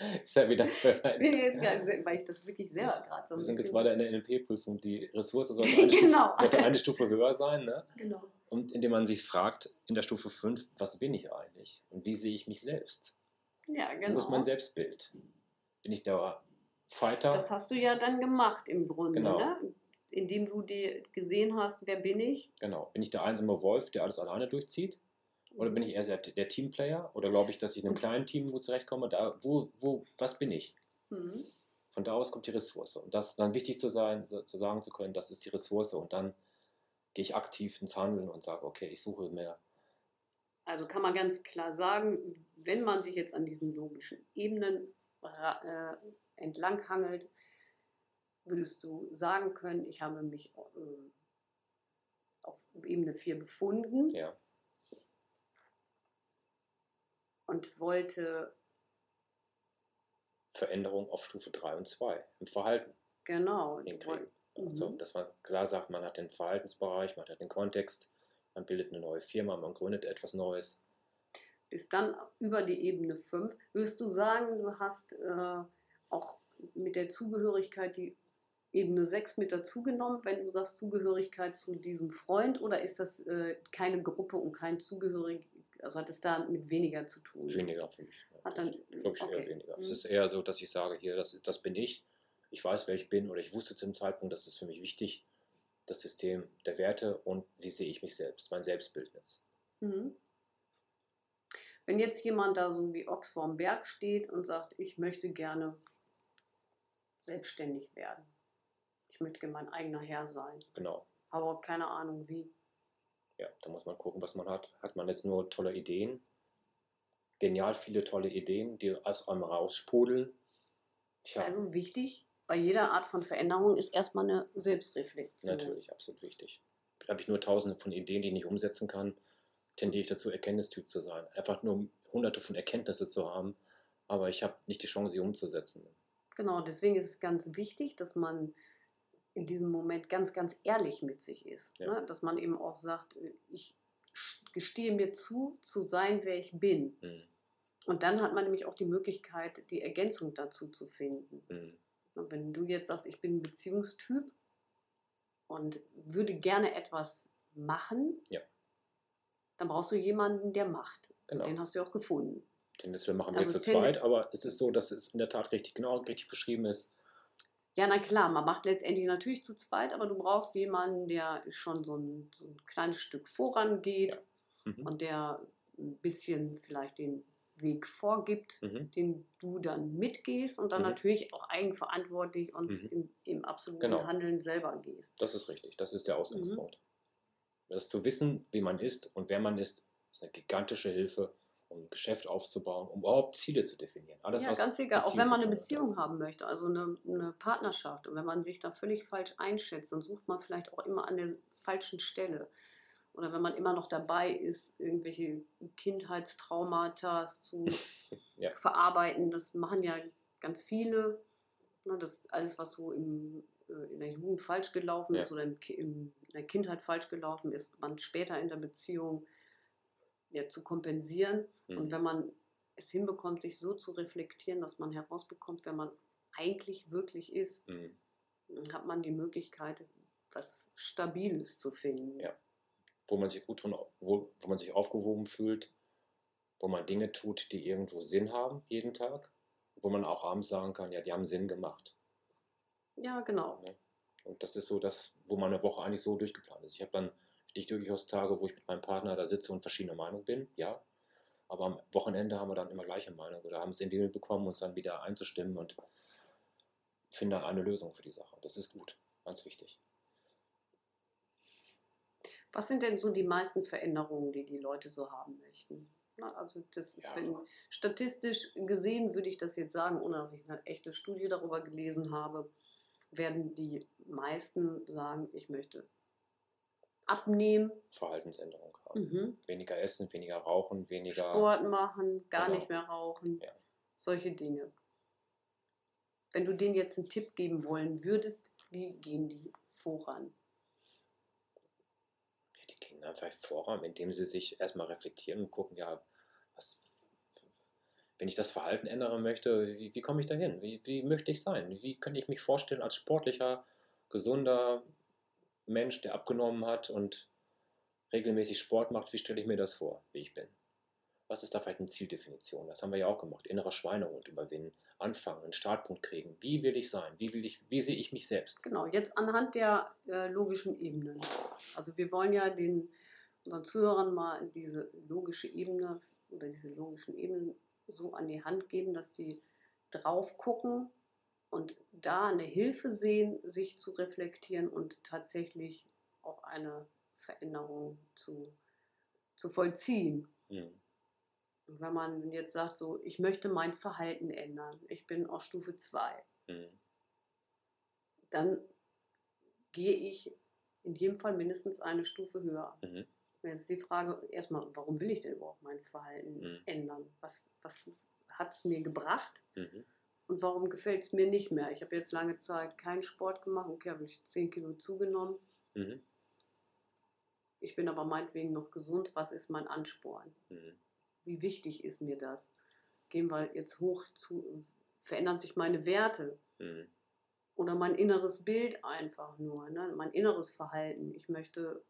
Ist ja wieder. Ich bin jetzt nicht, weil ich das wirklich selber gerade so Wir sind jetzt weiter in der NLP-Prüfung. Die Ressource sollte eine, Genau. Stufe, sollte eine Stufe höher sein. Ne? Genau. Und indem man sich fragt, in der Stufe 5, was bin ich eigentlich? Und wie sehe ich mich selbst? Ja, Wo ist mein genau. Selbstbild? Bin ich der Fighter? Das hast du ja dann gemacht im Grunde, Genau. ne? Indem du dir gesehen hast, wer bin ich? genau. Bin ich der einsame Wolf, der alles alleine durchzieht? Oder bin ich eher der, der Teamplayer? Oder glaube ich, dass ich in einem kleinen Team gut zurechtkomme? Da, wo, wo, was bin ich? Mhm. Von da aus kommt die Ressource. Und das ist dann wichtig zu sein, zu sagen zu können, das ist die Ressource. Und dann gehe ich aktiv ins Handeln und sage, okay, ich suche mehr. Also kann man ganz klar sagen, wenn man sich jetzt an diesen logischen Ebenen äh, entlanghangelt, würdest du sagen können, ich habe mich äh, auf Ebene 4 befunden Ja, und wollte, Veränderung auf Stufe 3 und 2 im Verhalten genau, hinkriegen. Also, Mhm. dass man klar sagt, man hat den Verhaltensbereich, man hat den Kontext, man bildet eine neue Firma, man gründet etwas Neues. bis dann über die Ebene 5. Würdest du sagen, du hast äh, auch mit der Zugehörigkeit die Ebene 6 mit dazugenommen, wenn du sagst Zugehörigkeit zu diesem Freund oder ist das äh, keine Gruppe und kein Zugehörig, also hat es da mit weniger zu tun? Weniger für mich. Ja. Hat dann- Glaube ich eher okay. weniger. Es Mhm. ist eher so, dass ich sage, hier, das, ist, das bin ich. Ich weiß, wer ich bin oder ich wusste zu dem Zeitpunkt, das ist für mich wichtig, das System der Werte und wie sehe ich mich selbst, mein Selbstbildnis. Mhm. Wenn jetzt jemand da so wie Ochs vorm Berg steht und sagt, ich möchte gerne selbstständig werden. Ich möchte mein eigener Herr sein. Genau. Auch keine Ahnung wie. Ja, da muss man gucken, was man hat. Hat man jetzt nur tolle Ideen? Genial viele tolle Ideen, die aus einem raussprudeln. Tja, Also wichtig bei jeder Art von Veränderung ist erstmal eine Selbstreflexion. natürlich, absolut wichtig. Habe ich nur tausende von Ideen, die ich nicht umsetzen kann, tendiere ich dazu, Erkenntnistyp zu sein. Einfach nur hunderte von Erkenntnisse zu haben, aber ich habe nicht die Chance, sie umzusetzen. Genau, deswegen ist es ganz wichtig, dass man in diesem Moment ganz, ganz ehrlich mit sich ist. Ja. Ne? Dass man eben auch sagt, äh, ich gestehe mir zu, zu sein, wer ich bin. Hm, Und dann hat man nämlich auch die Möglichkeit, die Ergänzung dazu zu finden. hm, Und wenn du jetzt sagst, ich bin ein Beziehungstyp und würde gerne etwas machen, Ja. dann brauchst du jemanden, der macht. Genau. Den hast du ja auch gefunden. Tendenziell machen wir Also zu tende- zweit, aber es ist so, dass es in der Tat richtig genau richtig beschrieben ist. Ja, na klar, man macht letztendlich natürlich zu zweit, aber du brauchst jemanden, der schon so ein, so ein kleines Stück vorangeht Mhm. und der ein bisschen vielleicht den Weg vorgibt, Mhm. den du dann mitgehst und dann Mhm. natürlich auch eigenverantwortlich und Mhm. im, im absoluten Genau. Handeln selber gehst. Das ist richtig, das ist der Mhm. Ausgangspunkt. Das zu wissen, wie man ist und wer man ist, ist eine gigantische Hilfe, um ein Geschäft aufzubauen, um überhaupt Ziele zu definieren. Alles, ja, was ganz egal, auch wenn man eine. Beziehung haben möchte, also eine, eine Partnerschaft. Und wenn man sich da völlig falsch einschätzt, dann sucht man vielleicht auch immer an der falschen Stelle. Oder wenn man immer noch dabei ist, irgendwelche Kindheitstraumata zu Ja. verarbeiten, das machen ja ganz viele. Ne, Das alles, was so im, äh, in der Jugend falsch gelaufen Ja. ist oder im, in der Kindheit falsch gelaufen ist, man später in der Beziehung ja, zu kompensieren. Und Mhm. wenn man es hinbekommt, sich so zu reflektieren, dass man herausbekommt, wer man eigentlich wirklich ist, Mhm. dann hat man die Möglichkeit, was Stabiles zu finden. Ja. Wo man sich gut drin, wo, wo man sich aufgehoben fühlt, wo man Dinge tut, die irgendwo Sinn haben, jeden Tag, wo man auch abends sagen kann, ja, die haben Sinn gemacht. Ja, genau. Und das ist so das, wo meine Woche eigentlich so durchgeplant ist. Ich habe dann richtig durchaus Tage, wo ich mit meinem Partner da sitze und verschiedener Meinung bin, ja. Aber am Wochenende haben wir dann immer gleiche Meinung oder haben es irgendwie bekommen, uns dann wieder einzustimmen und finden dann eine Lösung für die Sache. Das ist gut, ganz wichtig. Was sind denn so die meisten Veränderungen, die die Leute so haben möchten? Na, also das ist, Ja. wenn, statistisch gesehen würde ich das jetzt sagen, ohne dass ich eine echte Studie darüber gelesen habe, werden die meisten sagen, ich möchte abnehmen, Verhaltensänderung haben. mhm. Weniger essen, weniger rauchen, weniger. Sport machen, gar Genau. nicht mehr rauchen, Ja. solche Dinge. Wenn du denen jetzt einen Tipp geben wollen würdest, wie gehen die voran? die gehen einfach voran, indem sie sich erstmal reflektieren und gucken, ja, was, wenn ich das Verhalten ändern möchte, wie, wie komme ich dahin? Wie, wie möchte ich sein? Wie könnte ich mich vorstellen als sportlicher, gesunder Mensch, der abgenommen hat und regelmäßig Sport macht? Wie stelle ich mir das vor, wie ich bin? Was ist da vielleicht eine Zieldefinition? Das haben wir ja auch gemacht. Innere Schweinehund überwinden, anfangen, einen Startpunkt kriegen. Wie will ich sein? Wie, will ich, wie sehe ich mich selbst? Genau, jetzt anhand der äh, logischen Ebenen. Also wir wollen ja den unseren Zuhörern mal diese logische Ebene oder diese logischen Ebenen so an die Hand geben, dass die drauf gucken und da eine Hilfe sehen, sich zu reflektieren und tatsächlich auch eine Veränderung zu, zu vollziehen. Hm. Und wenn man jetzt sagt, so, ich möchte mein Verhalten ändern, ich bin auf Stufe 2, Hm. dann gehe ich in jedem Fall mindestens eine Stufe höher. Mhm. Jetzt ist die Frage erstmal, warum will ich denn überhaupt mein Verhalten Mhm. ändern? Was, was hat es mir gebracht Mhm. Und warum gefällt es mir nicht mehr? Ich habe jetzt lange Zeit keinen Sport gemacht, okay, habe ich 10 Kilo zugenommen. Mhm. Ich bin aber meinetwegen noch gesund. Was ist mein Ansporn? Mhm. Wie wichtig ist mir das? Gehen wir jetzt hoch zu, verändern sich meine Werte? Mhm. oder mein inneres Bild einfach nur, ne? mein inneres Verhalten. Ich möchte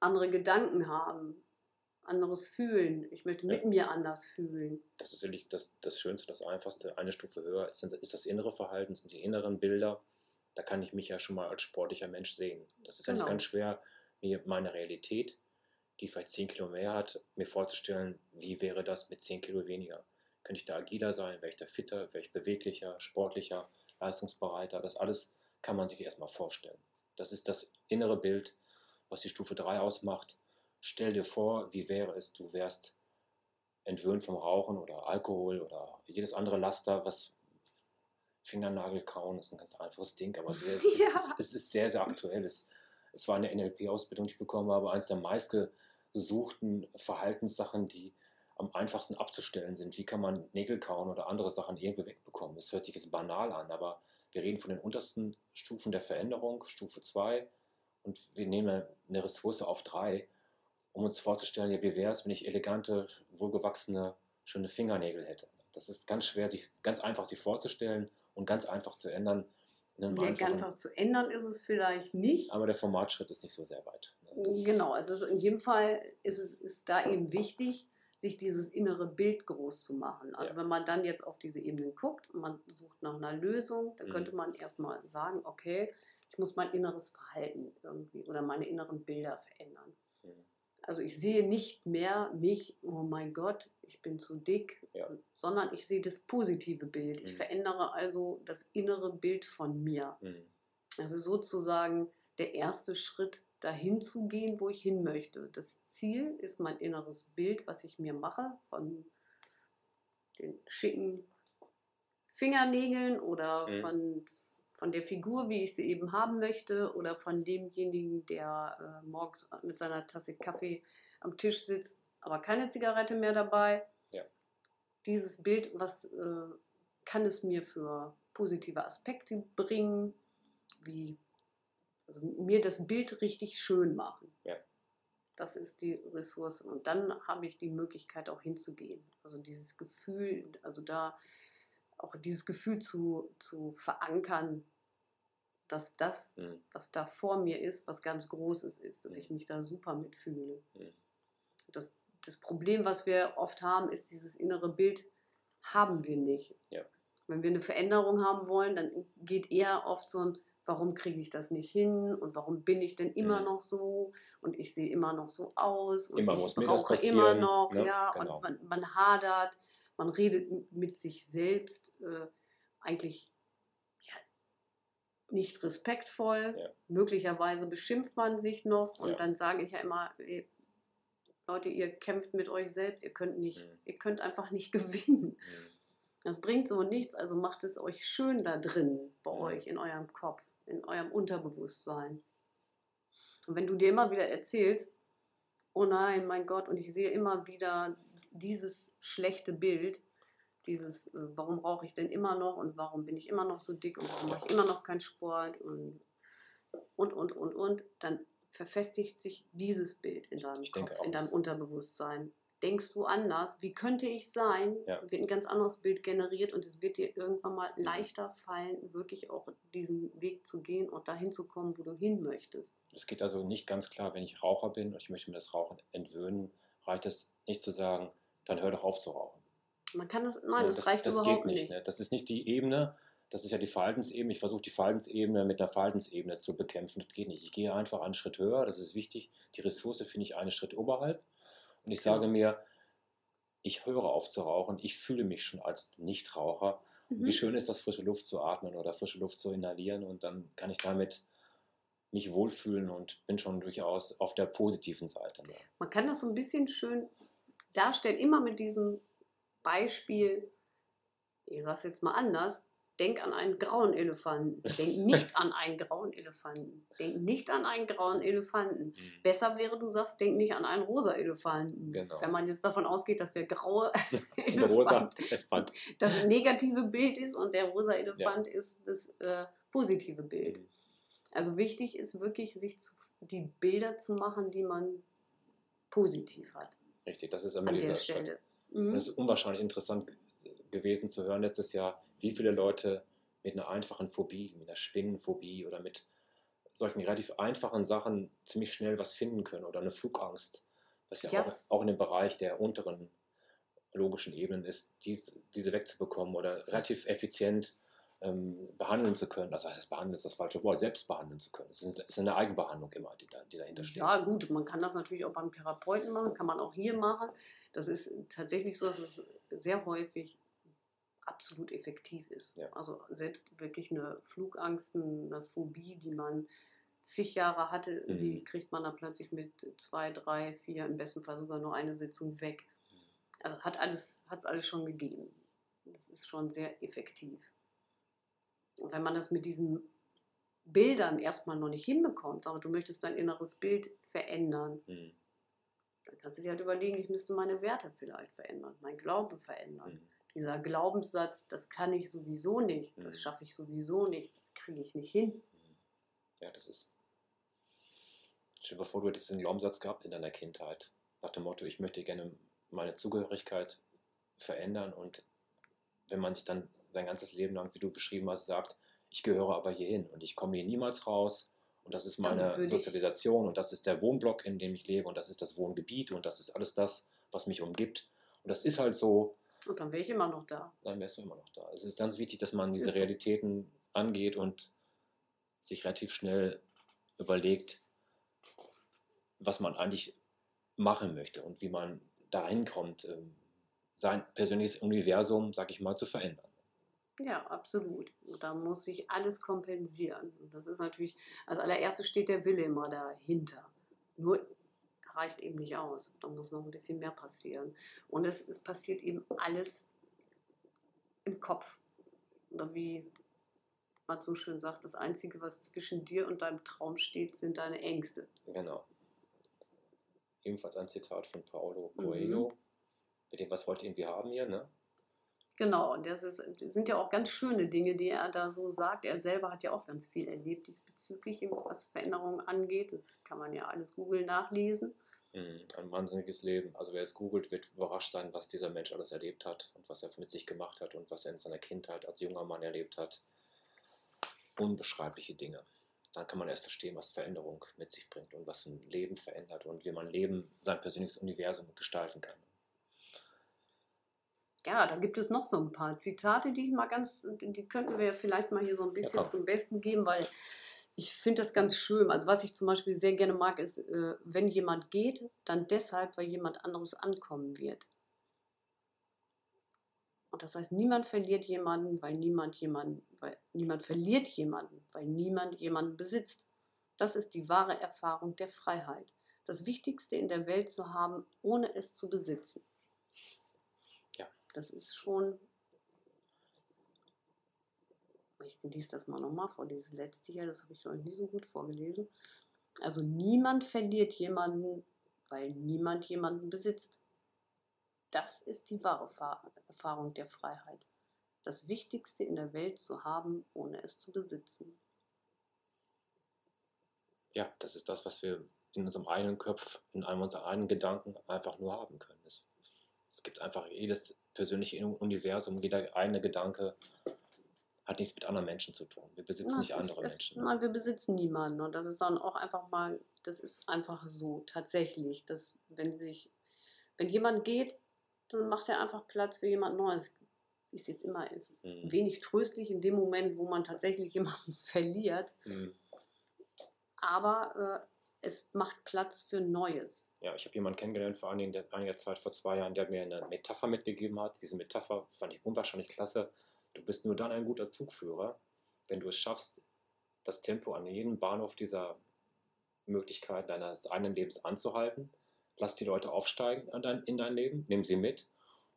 andere Gedanken haben, anderes fühlen. Ich möchte mit Ja. mir anders fühlen. das ist wirklich das, das Schönste, das Einfachste. Eine Stufe höher ist, ist das innere Verhalten, sind die inneren Bilder. Da kann ich mich ja schon mal als sportlicher Mensch sehen. Das ist ja Genau. nicht ganz schwer, mir meine Realität, die vielleicht 10 Kilo mehr hat, mir vorzustellen, wie wäre das mit 10 Kilo weniger. Könnte ich da agiler sein, wäre ich da fitter, wäre ich beweglicher, sportlicher, leistungsbereiter. Das alles kann man sich erstmal vorstellen. Das ist das innere Bild, was die Stufe 3 ausmacht. Stell dir vor, wie wäre es, du wärst entwöhnt vom Rauchen oder Alkohol oder jedes andere Laster, was Fingernagel kauen ist ein ganz einfaches Ding, aber sehr, Ja. es, ist, es ist sehr, sehr aktuell. Es, es war eine NLP-Ausbildung, die ich bekommen habe, eines der meistgesuchten Verhaltenssachen, die am einfachsten abzustellen sind. Wie kann man Nägel kauen oder andere Sachen irgendwie wegbekommen? Das hört sich jetzt banal an, aber wir reden von den untersten Stufen der Veränderung, Stufe 2, und wir nehmen eine Ressource auf 3 um uns vorzustellen, ja, wie wäre es, wenn ich elegante, wohlgewachsene, schöne Fingernägel hätte. Das ist ganz schwer, sich ganz einfach sich vorzustellen und ganz einfach zu ändern. Einem Ja, einfach zu ändern ist es vielleicht nicht. aber der Formatschritt ist nicht so sehr weit. Das- Genau, also es ist in jedem Fall ist es ist da eben wichtig, sich dieses innere Bild groß zu machen. Also Ja. wenn man dann jetzt auf diese Ebenen guckt und man sucht nach einer Lösung, dann Mhm. könnte man erstmal sagen, okay, ich muss mein inneres Verhalten irgendwie oder meine inneren Bilder verändern. Also ich sehe nicht mehr mich, oh mein Gott, ich bin zu dick, Ja. sondern ich sehe das positive Bild. Ich Mhm. verändere also das innere Bild von mir. Mhm. Also sozusagen der erste Schritt, dahin zu gehen, wo ich hin möchte. Das Ziel ist mein inneres Bild, was ich mir mache von den schicken Fingernägeln oder mhm. von, von der Figur, wie ich sie eben haben möchte, oder von demjenigen, der äh, morgens mit seiner Tasse Kaffee am Tisch sitzt, aber keine Zigarette mehr dabei. Ja. Dieses Bild, was äh, kann es mir für positive Aspekte bringen, wie also mir das Bild richtig schön machen. Ja. Das ist die Ressource. Und dann habe ich die Möglichkeit auch hinzugehen. Also dieses Gefühl, also da auch dieses Gefühl zu, zu verankern, dass das, mhm. was da vor mir ist, was ganz Großes ist, dass mhm. ich mich da super mitfühle. Mhm. Das, das Problem, was wir oft haben, ist dieses innere Bild, haben wir nicht. Ja. Wenn wir eine Veränderung haben wollen, dann geht eher oft so ein, warum kriege ich das nicht hin und warum bin ich denn immer mhm. noch so und ich sehe immer noch so aus und immer ich brauche immer noch, ne? ja, genau. und man, man, hadert, man redet mit sich selbst äh, eigentlich nicht respektvoll, ja. möglicherweise beschimpft man sich noch und ja. dann sage ich ja immer, ey, Leute, ihr kämpft mit euch selbst, ihr könnt nicht, mhm. ihr könnt einfach nicht gewinnen. Mhm. Das bringt so nichts, also macht es euch schön da drin, bei mhm. euch, in eurem Kopf in eurem Unterbewusstsein. Und wenn du dir immer wieder erzählst, oh nein, mein Gott, und ich sehe immer wieder dieses schlechte Bild, dieses, äh, warum rauche ich denn immer noch und warum bin ich immer noch so dick und warum mache ich immer noch keinen Sport und, und, und, und, und, dann verfestigt sich dieses Bild in deinem ich Kopf, in deinem Unterbewusstsein denkst du anders, wie könnte ich sein, ja. wird ein ganz anderes Bild generiert und es wird dir irgendwann mal leichter fallen, wirklich auch diesen Weg zu gehen und dahin zu kommen, wo du hin möchtest. Es geht also nicht ganz klar, wenn ich Raucher bin und ich möchte mir das Rauchen entwöhnen, reicht es nicht zu sagen, dann hör doch auf zu rauchen. Man kann das, nein, das, das, reicht das überhaupt nicht. nicht. Ne? Das ist nicht die Ebene, das ist ja die Verhaltensebene. Ich versuche die Verhaltensebene mit einer Verhaltensebene zu bekämpfen. Das geht nicht. Ich gehe einfach einen Schritt höher, das ist wichtig. Die Ressource finde ich einen Schritt oberhalb und ich sage mir, ich höre auf zu rauchen, ich fühle mich schon als Nichtraucher. Mhm. Wie schön ist das, frische Luft zu atmen oder frische Luft zu inhalieren und dann kann ich damit mich wohlfühlen und bin schon durchaus auf der positiven Seite. Ne? Man kann das so ein bisschen schön darstellen, immer mit diesem Beispiel, ich sage es jetzt mal anders, Denk an einen grauen Elefanten. Denk nicht an einen grauen Elefanten. Denk nicht an einen grauen Elefanten. Mhm. Besser wäre, du sagst, denk nicht an einen rosa Elefanten. Genau. Wenn man jetzt davon ausgeht, dass der graue Elefant, Elefant, das negative Bild ist und der rosa Elefant ja. ist das äh, positive Bild. Mhm. Also wichtig ist wirklich, sich zu, die Bilder zu machen, die man positiv hat. Richtig, das ist immer an dieser Stelle. Mhm. Das ist unwahrscheinlich interessant gewesen zu hören letztes Jahr wie viele Leute mit einer einfachen Phobie, mit einer Spinnenphobie oder mit solchen relativ einfachen Sachen ziemlich schnell was finden können oder eine Flugangst, was ja, ja. Auch, auch, in dem Bereich der unteren logischen Ebenen ist, dies, diese wegzubekommen oder relativ effizient ähm, behandeln zu können. Das heißt, das Behandeln ist das falsche Wort, selbst behandeln zu können. Es ist, ist, eine Eigenbehandlung immer, die, da, die dahinter steht. Ja, gut, man kann das natürlich auch beim Therapeuten machen, kann man auch hier machen. Das ist tatsächlich so, dass es sehr häufig absolut effektiv ist. Ja. Also selbst wirklich eine Flugangst, eine Phobie, die man zig Jahre hatte, mhm. die kriegt man dann plötzlich mit zwei, drei, vier, im besten Fall sogar nur eine Sitzung weg. Also hat alles, hat es alles schon gegeben. Das ist schon sehr effektiv. Und wenn man das mit diesen Bildern erstmal noch nicht hinbekommt, aber du möchtest dein inneres Bild verändern, mhm. dann kannst du dir halt überlegen, ich müsste meine Werte vielleicht verändern, mein Glauben verändern. Mhm dieser Glaubenssatz, das kann ich sowieso nicht, das mhm. schaffe ich sowieso nicht, das kriege ich nicht hin. Mhm. Ja, das ist. Stell dir vor, du hättest einen Glaubenssatz gehabt in deiner Kindheit, nach dem Motto, ich möchte gerne meine Zugehörigkeit verändern und wenn man sich dann sein ganzes Leben lang, wie du beschrieben hast, sagt, ich gehöre aber hierhin und ich komme hier niemals raus und das ist meine Sozialisation und das ist der Wohnblock, in dem ich lebe und das ist das Wohngebiet und das ist alles das, was mich umgibt. Und das ist halt so, und dann wäre ich immer noch da. Dann wärst du immer noch da. Es ist ganz wichtig, dass man diese Realitäten angeht und sich relativ schnell überlegt, was man eigentlich machen möchte und wie man dahin kommt, ähm, sein persönliches Universum, sag ich mal, zu verändern. Ja, absolut. Und da muss sich alles kompensieren. Und das ist natürlich, als allererstes steht der Wille immer dahinter. Nur reicht eben nicht aus. Da muss noch ein bisschen mehr passieren. Und es, es passiert eben alles im Kopf. Oder wie man so schön sagt, das Einzige, was zwischen dir und deinem Traum steht, sind deine Ängste. Genau. Ebenfalls ein Zitat von Paolo Coelho. Mhm. Mit dem, was wollt ihr irgendwie haben hier, ne? Genau, und das ist, sind ja auch ganz schöne Dinge, die er da so sagt. Er selber hat ja auch ganz viel erlebt diesbezüglich, was Veränderungen angeht. Das kann man ja alles Google nachlesen. Mhm, ein wahnsinniges Leben. Also wer es googelt, wird überrascht sein, was dieser Mensch alles erlebt hat und was er mit sich gemacht hat und was er in seiner Kindheit als junger Mann erlebt hat. Unbeschreibliche Dinge. Dann kann man erst verstehen, was Veränderung mit sich bringt und was ein Leben verändert und wie man Leben, sein persönliches Universum gestalten kann ja, da gibt es noch so ein paar Zitate, die ich mal ganz, die könnten wir vielleicht mal hier so ein bisschen ja, zum Besten geben, weil ich finde das ganz schön. Also was ich zum Beispiel sehr gerne mag, ist, äh, wenn jemand geht, dann deshalb, weil jemand anderes ankommen wird. Und das heißt, niemand verliert jemanden, weil niemand jemanden, weil niemand verliert jemanden, weil niemand jemanden besitzt. Das ist die wahre Erfahrung der Freiheit. Das Wichtigste in der Welt zu haben, ohne es zu besitzen. Das ist schon. Ich lese das mal nochmal vor, dieses letzte hier, das habe ich euch nie so gut vorgelesen. Also niemand verliert jemanden, weil niemand jemanden besitzt. Das ist die wahre Erfahrung der Freiheit. Das Wichtigste in der Welt zu haben, ohne es zu besitzen. Ja, das ist das, was wir in unserem eigenen Kopf, in einem unserer eigenen Gedanken einfach nur haben können. Es, es gibt einfach jedes persönliche Universum, jeder eigene Gedanke hat nichts mit anderen Menschen zu tun. Wir besitzen ja, nicht andere ist, Menschen. Nein, wir besitzen niemanden. Und das ist dann auch einfach mal, das ist einfach so, tatsächlich. Dass, wenn sich, wenn jemand geht, dann macht er einfach Platz für jemand Neues. Ist jetzt immer mhm. wenig tröstlich in dem Moment, wo man tatsächlich jemanden verliert. Mhm. Aber äh, es macht Platz für Neues ja, ich habe jemanden kennengelernt vor einigen, einiger Zeit, vor zwei Jahren, der mir eine Metapher mitgegeben hat. Diese Metapher fand ich unwahrscheinlich klasse. Du bist nur dann ein guter Zugführer, wenn du es schaffst, das Tempo an jedem Bahnhof dieser Möglichkeit deines eigenen Lebens anzuhalten. Lass die Leute aufsteigen in dein Leben, nimm sie mit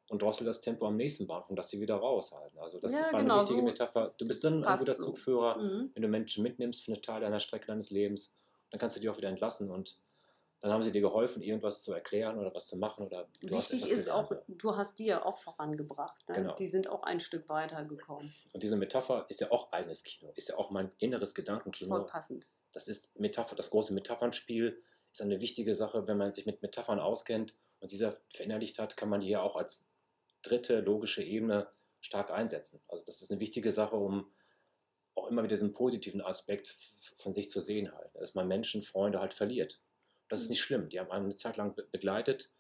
und drossel das Tempo am nächsten Bahnhof und lass sie wieder raushalten. Also das ja, ist genau, eine wichtige so Metapher. Du bist dann ein guter so. Zugführer, mhm. wenn du Menschen mitnimmst für eine Teil deiner Strecke deines Lebens, dann kannst du die auch wieder entlassen und dann haben sie dir geholfen, irgendwas zu erklären oder was zu machen. Oder du Wichtig ist gelernt. auch, du hast die ja auch vorangebracht. Ne? Genau. Die sind auch ein Stück weiter gekommen. Und diese Metapher ist ja auch eigenes Kino, ist ja auch mein inneres Gedankenkino. Voll passend. Das ist Metapher, das große Metaphernspiel ist eine wichtige Sache, wenn man sich mit Metaphern auskennt und dieser verinnerlicht hat, kann man die ja auch als dritte logische Ebene stark einsetzen. Also das ist eine wichtige Sache, um auch immer wieder diesen positiven Aspekt von sich zu sehen halt, dass man Menschen, Freunde halt verliert. Das ist nicht schlimm. Die haben einen eine Zeit lang begleitet,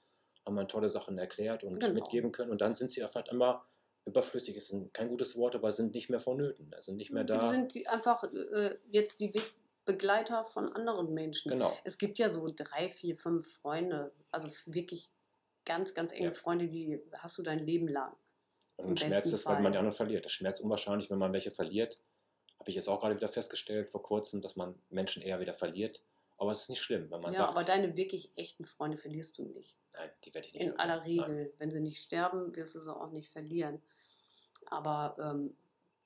haben man tolle Sachen erklärt und genau. mitgeben können. Und dann sind sie einfach immer überflüssig. Ist kein gutes Wort, aber sind nicht mehr vonnöten. Sind nicht mehr da. Die sind die einfach äh, jetzt die Begleiter von anderen Menschen. Genau. Es gibt ja so drei, vier, fünf Freunde, also wirklich ganz, ganz enge ja. Freunde, die hast du dein Leben lang. Und Schmerz ist, weil man die anderen verliert. Das Schmerz unwahrscheinlich, wenn man welche verliert. Habe ich jetzt auch gerade wieder festgestellt vor kurzem, dass man Menschen eher wieder verliert aber es ist nicht schlimm, wenn man ja, sagt. aber deine wirklich echten Freunde verlierst du nicht. Nein, die werde ich nicht In verlieren. aller Regel. Nein. Wenn sie nicht sterben, wirst du sie auch nicht verlieren. Aber ähm,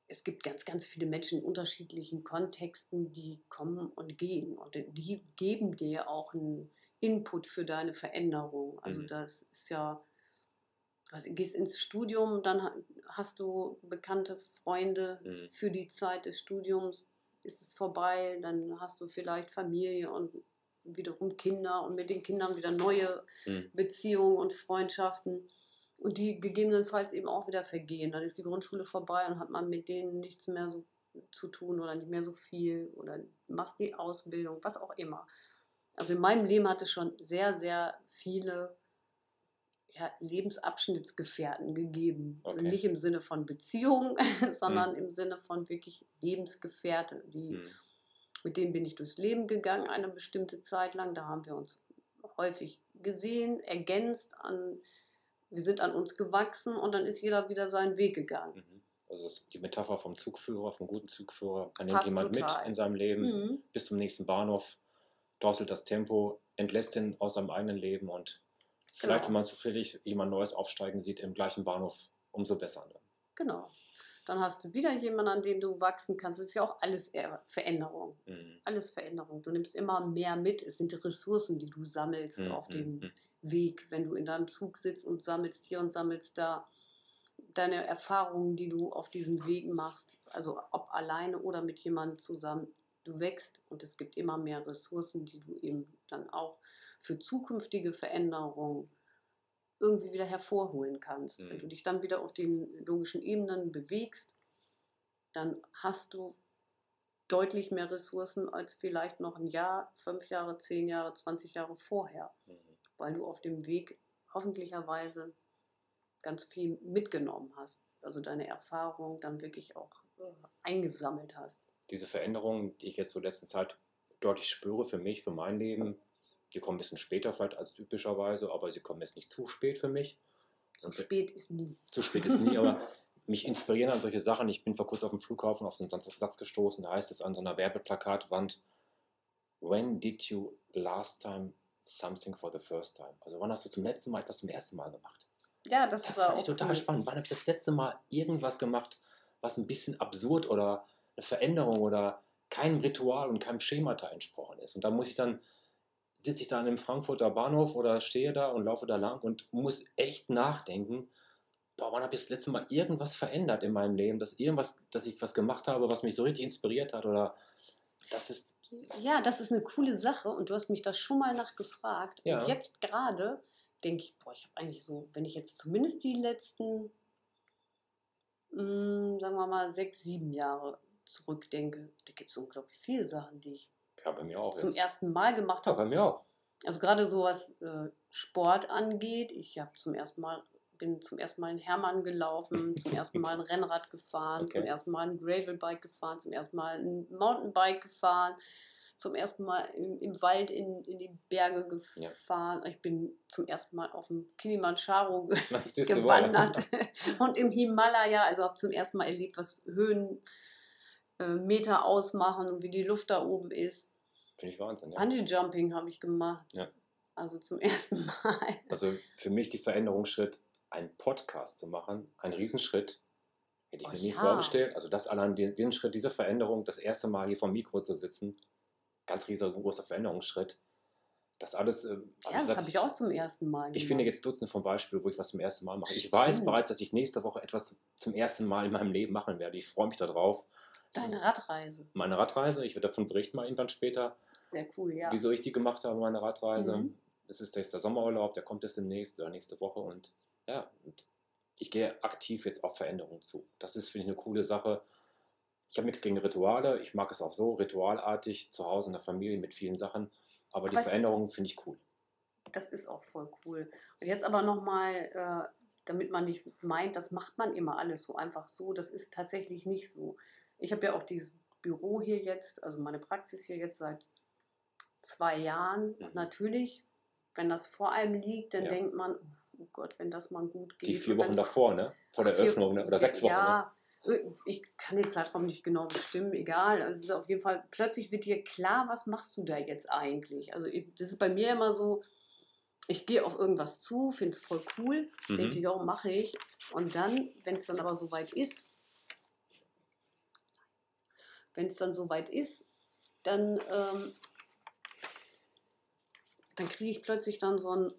es gibt ganz, ganz viele Menschen in unterschiedlichen Kontexten, die kommen und gehen. Und die geben dir auch einen Input für deine Veränderung. Also mhm. das ist ja, du gehst ins Studium, dann hast du bekannte Freunde mhm. für die Zeit des Studiums, ist es vorbei, dann hast du vielleicht Familie und wiederum Kinder und mit den Kindern wieder neue mhm. Beziehungen und Freundschaften und die gegebenenfalls eben auch wieder vergehen. Dann ist die Grundschule vorbei und hat man mit denen nichts mehr so zu tun oder nicht mehr so viel oder machst die Ausbildung, was auch immer. Also in meinem Leben hat es schon sehr, sehr viele ja, Lebensabschnittsgefährten gegeben. Okay. Nicht im Sinne von Beziehung, sondern hm. im Sinne von wirklich Lebensgefährte. Die, hm. Mit denen bin ich durchs Leben gegangen, eine bestimmte Zeit lang. Da haben wir uns häufig gesehen, ergänzt, an, wir sind an uns gewachsen und dann ist jeder wieder seinen Weg gegangen. Mhm. Also die Metapher vom Zugführer, vom guten Zugführer. Da nimmt jemand total. mit in seinem Leben Mhm. bis zum nächsten Bahnhof, drosselt das Tempo, entlässt ihn aus seinem eigenen Leben und vielleicht, Genau. wenn man zufällig jemand Neues aufsteigen sieht im gleichen Bahnhof, umso besser. Ne? Genau. Dann hast du wieder jemanden, an dem du wachsen kannst. Es ist ja auch alles Veränderung. Mhm. Alles Veränderung. Du nimmst immer mehr mit. Es sind die Ressourcen, die du sammelst Mhm, auf dem mhm. Weg, wenn du in deinem Zug sitzt und sammelst hier und sammelst da deine Erfahrungen, die du auf diesem Weg machst. Also ob alleine oder mit jemandem zusammen. Du wächst und es gibt immer mehr Ressourcen, die du eben dann auch für zukünftige Veränderungen irgendwie wieder hervorholen kannst. Wenn Mhm. du dich dann wieder auf den logischen Ebenen bewegst, dann hast du deutlich mehr Ressourcen als vielleicht noch ein Jahr, fünf Jahre, zehn Jahre, 20 Jahre vorher, Mhm. weil du auf dem Weg hoffentlicherweise ganz viel mitgenommen hast. Also deine Erfahrung dann wirklich auch äh, eingesammelt hast. Diese Veränderungen, die ich jetzt so in letzter Zeit deutlich spüre für mich, für mein Leben, die kommen ein bisschen später vielleicht als typischerweise, aber sie kommen jetzt nicht zu spät für mich. Zu Und- spät ist nie. zu spät ist nie, aber mich inspirieren an solche Sachen. Ich bin vor kurzem auf dem Flughafen auf so einen Satz gestoßen, da heißt es an so einer Werbeplakatwand, When did you last time something for the first time? Also wann hast du zum letzten Mal etwas zum ersten Mal gemacht? Ja, das, Das war fand auch ich total cool. spannend. Wann habe ich das letzte Mal irgendwas gemacht, was ein bisschen absurd oder eine Veränderung oder keinem Ritual und keinem Schemata entsprochen ist? Und da muss ich dann, sitze ich da an dem Frankfurter Bahnhof oder stehe da und laufe da lang und muss echt nachdenken, boah, wann habe ich das letzte Mal irgendwas verändert in meinem Leben, dass irgendwas, dass ich was gemacht habe, was mich so richtig inspiriert hat oder das ist Ja, das ist eine coole Sache und du hast mich da schon mal nachgefragt. Ja. Und jetzt gerade denke ich, boah, ich habe eigentlich so, wenn ich jetzt zumindest die letzten, mh, sagen wir mal, sechs, sieben Jahre zurückdenke, da gibt es unglaublich viele Sachen, die ich ja bei mir auch zum jetzt. ersten Mal gemacht Ja, habe. bei mir auch. Also gerade so was äh, Sport angeht, ich habe zum ersten Mal bin zum ersten Mal in Hermann gelaufen, zum ersten Mal ein Rennrad gefahren, zum Okay. ersten Mal ein Gravelbike gefahren, zum ersten Mal ein Mountainbike gefahren, zum ersten Mal im, im Wald in, in die Berge Ja. gefahren. Ich bin zum ersten Mal auf dem Kilimanjaro ge gewandert und im Himalaya, also habe zum ersten Mal erlebt, was Höhenmeter äh, ausmachen und wie die Luft da oben ist. Finde ich Wahnsinn. Ja. Bungee Jumping habe ich gemacht. Ja. Also zum ersten Mal. Also für mich die Veränderungsschritt, einen Podcast zu machen, ein Riesenschritt. Hätte ich Oh mir nie ja. vorgestellt. Also das allein, den, Schritt, diese Veränderung, das erste Mal hier vom Mikro zu sitzen, ganz riesengroßer Veränderungsschritt. Das alles, äh, Ja, das habe ich auch zum ersten Mal gemacht. ich finde jetzt Dutzende von Beispielen, wo ich was zum ersten Mal mache. Ich Stimmt. weiß bereits, dass ich nächste Woche etwas zum ersten Mal in meinem Leben machen werde. Ich freue mich darauf. Deine Radreise. meine Radreise. Ich werde davon berichten mal irgendwann später, Sehr cool, ja. wieso ich die gemacht habe, meine Radreise. Mhm. Es ist jetzt der Sommerurlaub, der kommt jetzt demnächst oder nächste Woche und ja, und ich gehe aktiv jetzt auf Veränderungen zu. Das ist, finde ich, eine coole Sache. Ich habe nichts gegen Rituale, ich mag es auch so, ritualartig, zu Hause in der Familie mit vielen Sachen, aber die Aber es- Veränderungen finde ich cool. Das ist auch voll cool. Und jetzt aber nochmal, äh, damit man nicht meint, das macht man immer alles so einfach so. Das ist tatsächlich nicht so. Ich habe ja auch dieses Büro hier jetzt, also meine Praxis hier jetzt seit zwei Jahren. Mhm. Natürlich, wenn das vor einem liegt, dann Ja. denkt man, oh Gott, wenn das mal gut geht. Die vier Wochen dann- davor, ne? Vor der Eröffnung, ne? oder sechs Wochen. Ne? Ja, ich kann den Zeitraum nicht genau bestimmen, egal. Also es ist auf jeden Fall, plötzlich wird dir klar, was machst du da jetzt eigentlich? Also das ist bei mir immer so, ich gehe auf irgendwas zu, finde es voll cool, Mhm. denke, ja, mache ich. Und dann, wenn es dann aber soweit ist, wenn es dann soweit ist, dann, ähm, dann kriege ich plötzlich dann so ein,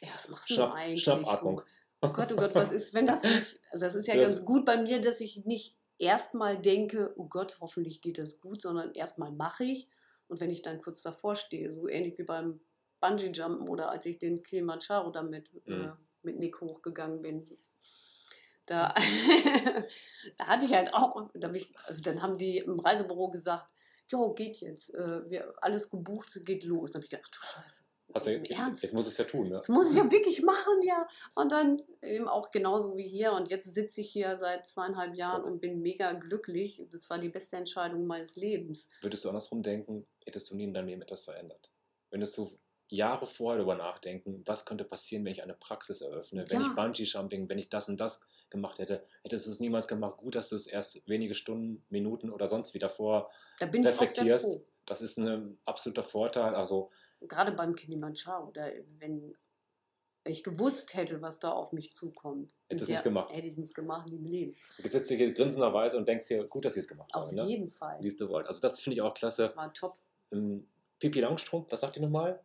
ja, was machst du Schnapp, eigentlich? Schnappatmung. So, Oh Gott, oh Gott, was ist, wenn das nicht. Also, das ist ja Das- ganz gut bei mir, dass ich nicht erstmal denke, oh Gott, hoffentlich geht das gut, sondern erstmal mache ich. Und wenn ich dann kurz davor stehe, so ähnlich wie beim Bungee-Jumpen oder als ich den Kilimanjaro damit äh, Mhm. mit Nick hochgegangen bin, da, da hatte ich halt auch, da ich, also dann haben die im Reisebüro gesagt, jo, geht jetzt, äh, wir, alles gebucht, geht los. Da habe ich gedacht, ach du Scheiße. Hast du, Im Ernst? jetzt muss es ja tun, ne? Das muss ich ja wirklich machen, ja. Und dann eben auch genauso wie hier. Und jetzt sitze ich hier seit zweieinhalb Jahren und bin mega glücklich. Das war die beste Entscheidung meines Lebens. Würdest du andersrum denken, hättest du nie in deinem Leben etwas verändert? Wenn du Jahre vorher darüber nachdenken, was könnte passieren, wenn ich eine Praxis eröffne, wenn Ja. ich Bungee-Jumping, wenn ich das und das gemacht hätte, hättest du es niemals gemacht. Gut, dass du es erst wenige Stunden, Minuten oder sonst wie davor Da bin ich auch sehr reflektierst. froh. Das ist ein absoluter Vorteil. Also Gerade beim Kilimanjaro, da, wenn ich gewusst hätte, was da auf mich zukommt. Hättest in nicht gemacht. Hätte ich es nicht gemacht, im Leben. du sitzt hier grinsenderweise und denkst dir, gut, dass sie es gemacht Auf haben. Ne? jeden Fall. Siehst du wohl. Also das finde ich auch klasse. Das war top. Ähm, Pipi Langstrumpf, was sagt ihr nochmal?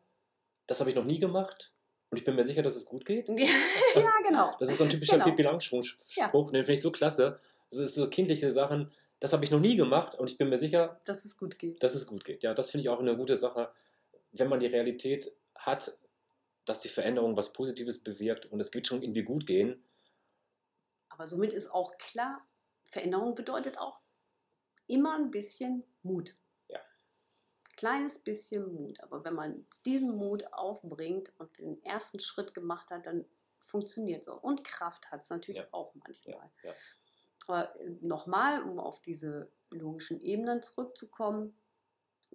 Das habe ich noch nie gemacht und ich bin mir sicher, dass es gut geht. ja, genau. Das ist so ein typischer Genau. Pipi Langstrumpf-Spruch, den finde ich so klasse. Das ist so kindliche Sachen, das habe ich noch nie gemacht und ich bin mir sicher, Dass es gut geht. dass es gut geht. Ja, das finde ich auch eine gute Sache, wenn man die Realität hat, dass die Veränderung was Positives bewirkt und es wird schon irgendwie gut gehen. Aber somit ist auch klar, Veränderung bedeutet auch immer ein bisschen Mut. Kleines bisschen Mut. Aber wenn man diesen Mut aufbringt und den ersten Schritt gemacht hat, dann funktioniert es auch. Und Kraft hat es natürlich Ja. auch manchmal. Ja, ja. Aber äh, nochmal, um auf diese logischen Ebenen zurückzukommen,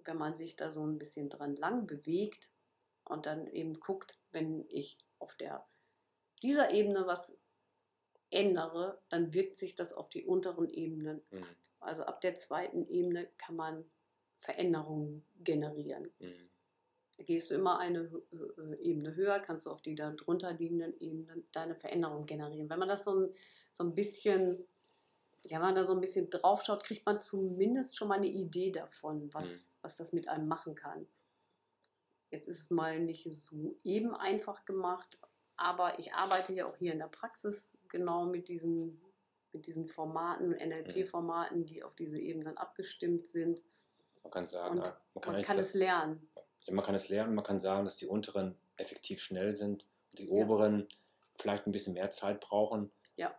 wenn man sich da so ein bisschen dran lang bewegt und dann eben guckt, wenn ich auf der, dieser Ebene was ändere, dann wirkt sich das auf die unteren Ebenen. Mhm. Also ab der zweiten Ebene kann man Veränderungen generieren. Mhm. Gehst du immer eine Ebene höher, kannst du auf die darunter liegenden Ebenen deine Veränderung generieren. Wenn man das so ein, so ein bisschen, ja, wenn man da so ein bisschen drauf schaut, kriegt man zumindest schon mal eine Idee davon, was, Mhm. was das mit einem machen kann. Jetzt ist es mal nicht so eben einfach gemacht, aber ich arbeite ja auch hier in der Praxis genau mit diesen, mit diesen Formaten, NLP-Formaten, die auf diese Ebenen abgestimmt sind. Man kann sagen, Und man kann, Man kann es lernen. Ja, man kann es lernen, man kann sagen, dass die unteren effektiv schnell sind, die Ja. oberen vielleicht ein bisschen mehr Zeit brauchen. Ja.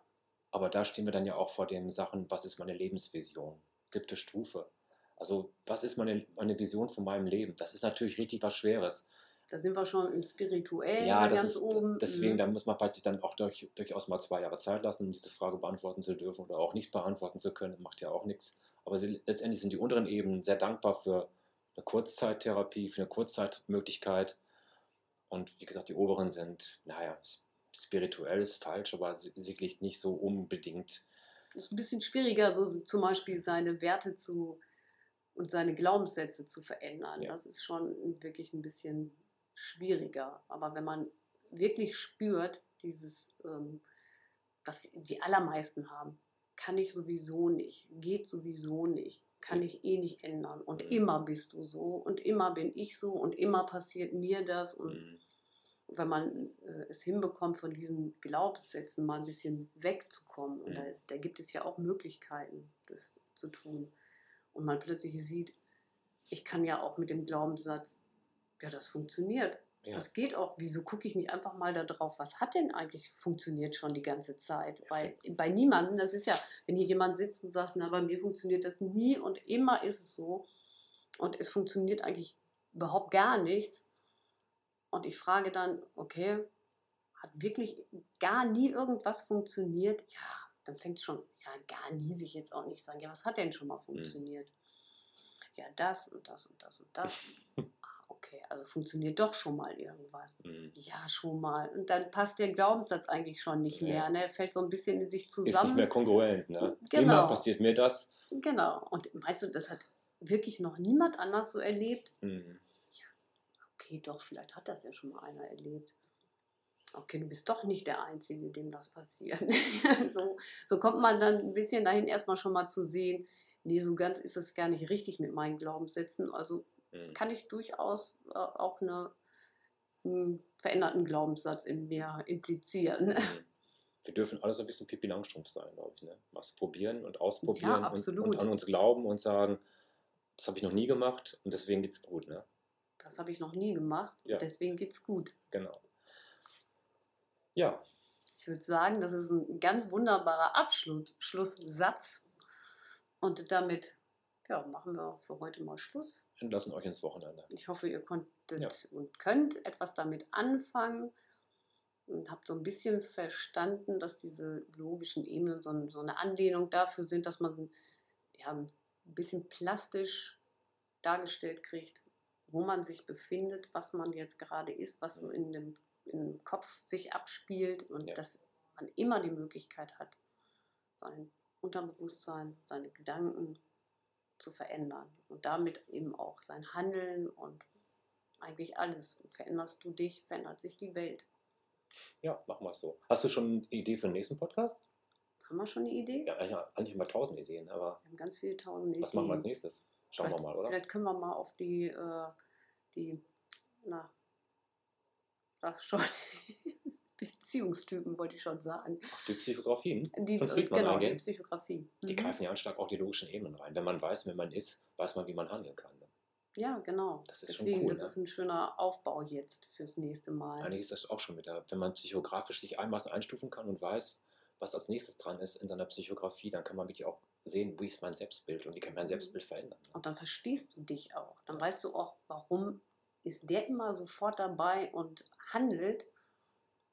Aber da stehen wir dann ja auch vor den Sachen, was ist meine Lebensvision? Siebte Stufe. Also, was ist meine, meine Vision von meinem Leben? Das ist natürlich richtig was Schweres. Da sind wir schon im Spirituellen ja, ganz ist oben. deswegen, Mhm. da muss man sich dann auch durch, durchaus mal zwei Jahre Zeit lassen, um diese Frage beantworten zu dürfen oder auch nicht beantworten zu können. Macht ja auch nichts. Aber sie, letztendlich sind die unteren Ebenen sehr dankbar für eine Kurzzeittherapie, für eine Kurzzeitmöglichkeit. Und wie gesagt, die oberen sind, naja, spirituell ist falsch, aber si- sicherlich nicht so unbedingt. ist ein bisschen schwieriger, so zum Beispiel seine Werte zu und seine Glaubenssätze zu verändern. Ja. Das ist schon wirklich ein bisschen schwieriger. Aber wenn man wirklich spürt, dieses, ähm, was die allermeisten haben, kann ich sowieso nicht, geht sowieso nicht, kann ich eh nicht ändern. Und Mhm. immer bist du so und immer bin ich so und immer passiert mir das und Mhm. wenn man äh, es hinbekommt, von diesen Glaubenssätzen mal ein bisschen wegzukommen. Und Mhm. da, ist, da gibt es ja auch Möglichkeiten, das zu tun. Und man plötzlich sieht, ich kann ja auch mit dem Glaubenssatz, ja, das funktioniert. Ja. Das geht auch. Wieso gucke ich nicht einfach mal da drauf, was hat denn eigentlich funktioniert schon die ganze Zeit? Weil bei niemandem, das ist ja, wenn hier jemand sitzt und sagt, na, bei mir funktioniert das nie und immer ist es so und es funktioniert eigentlich überhaupt gar nichts. Und ich frage dann, okay, hat wirklich gar nie irgendwas funktioniert? Ja, dann fängt es schon, ja, gar nie will ich jetzt auch nicht sagen. Ja, was hat denn schon mal funktioniert? Ja, das und das und das und das. Okay, also funktioniert doch schon mal irgendwas. Mhm. Ja, schon mal. Und dann passt der Glaubenssatz eigentlich schon nicht Ja. mehr. Ne? Er fällt so ein bisschen in sich Ist nicht zusammen. mehr kongruent. Ne? Genau. Immer passiert mir das. Genau. Und meinst du, das hat wirklich noch niemand anders so erlebt? Mhm. Okay, doch, vielleicht hat das ja schon mal einer erlebt. Okay, du bist doch nicht der Einzige, dem das passiert. so, so kommt man dann ein bisschen dahin, erstmal schon mal zu sehen, nee, so ganz ist es gar nicht richtig mit meinen Glaubenssätzen. Also. Kann ich durchaus äh, auch eine, einen veränderten Glaubenssatz in mir implizieren. Mhm. Wir dürfen alle so ein bisschen Pipi Langstrumpf sein, glaube ich. Ne? Was probieren und ausprobieren Ja, und, und an uns glauben und sagen, das habe ich noch nie gemacht und deswegen geht's gut. Ne? Das habe ich noch nie gemacht. Ja. Deswegen geht's gut. Genau. Ja, Ich würde sagen, das ist ein ganz wunderbarer Abschluss, Schlusssatz. Und damit ja, machen wir für heute mal Schluss. entlassen euch ins Wochenende. Ich hoffe, ihr konntet Ja. und könnt etwas damit anfangen und habt so ein bisschen verstanden, dass diese logischen Ebenen so, ein, so eine Anlehnung dafür sind, dass man ja, ein bisschen plastisch dargestellt kriegt, wo man sich befindet, was man jetzt gerade ist, was so in dem, im Kopf sich abspielt und Ja. dass man immer die Möglichkeit hat, sein Unterbewusstsein, seine Gedanken zu verändern und damit eben auch sein Handeln und eigentlich alles. Veränderst du dich, verändert sich die Welt. Ja, machen wir es so. Hast du schon eine Idee für den nächsten Podcast? Haben wir schon eine Idee? Ja, eigentlich, eigentlich immer tausend Ideen, aber Wir haben ganz viele tausend was Ideen. machen wir als nächstes? Schauen wir vielleicht, mal, oder? Vielleicht können wir mal auf die, äh, die, na, sag schon, Beziehungstypen wollte ich schon sagen. Ach, die Psychografien, Die, Von Friedmann genau, die Psychografie. die Mhm. greifen ja stark auch die logischen Ebenen rein. Wenn man weiß, wer man ist, weiß man, wie man handeln kann. Ja, genau. Das ist schon Deswegen, cool, das ne? ist ein schöner Aufbau jetzt fürs nächste Mal. Eigentlich ist das auch schon wieder, wenn man psychografisch sich einmaßen einstufen kann und weiß, was als nächstes dran ist in seiner Psychografie, dann kann man wirklich auch sehen, wie ist mein Selbstbild und wie kann mein Mhm. Selbstbild verändern. Und dann verstehst du dich auch. Dann weißt du auch, warum ist der immer sofort dabei und handelt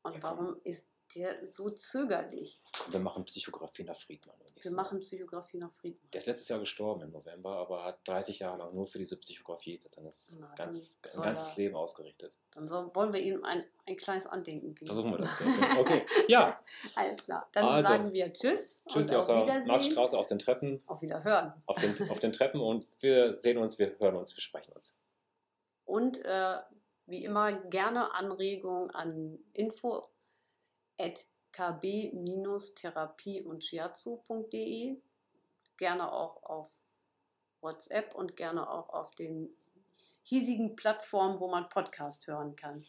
und Ja, warum ist der so zögerlich. Wir machen Psychografie nach Friedmann. Wir machen. Psychografie nach Friedmann. Der ist letztes Jahr gestorben im November, aber hat 30 Jahre lang nur für diese Psychografie das ist Na, ganz, ein ganzes er- Leben ausgerichtet. Dann so, wollen wir ihm ein, ein kleines Andenken geben. Versuchen wir das. Okay, ja. Alles klar. Dann Also, sagen wir Tschüss. Tschüss aus der. Marktstraße, aus den Treppen, Auf Wiederhören. auf den, auf den Treppen und wir sehen uns, wir hören uns, wir sprechen uns. Und äh, wie immer gerne Anregungen an info at kb-therapie und shiatsu.de. Gerne auch auf WhatsApp und gerne auch auf den hiesigen Plattformen, wo man Podcast hören kann.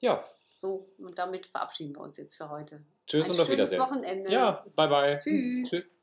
Ja, So, und damit verabschieden wir uns jetzt für heute. tschüss Ein und auf Wiedersehen. Wochenende. Ja, bye bye. Tschüss. Tschüss.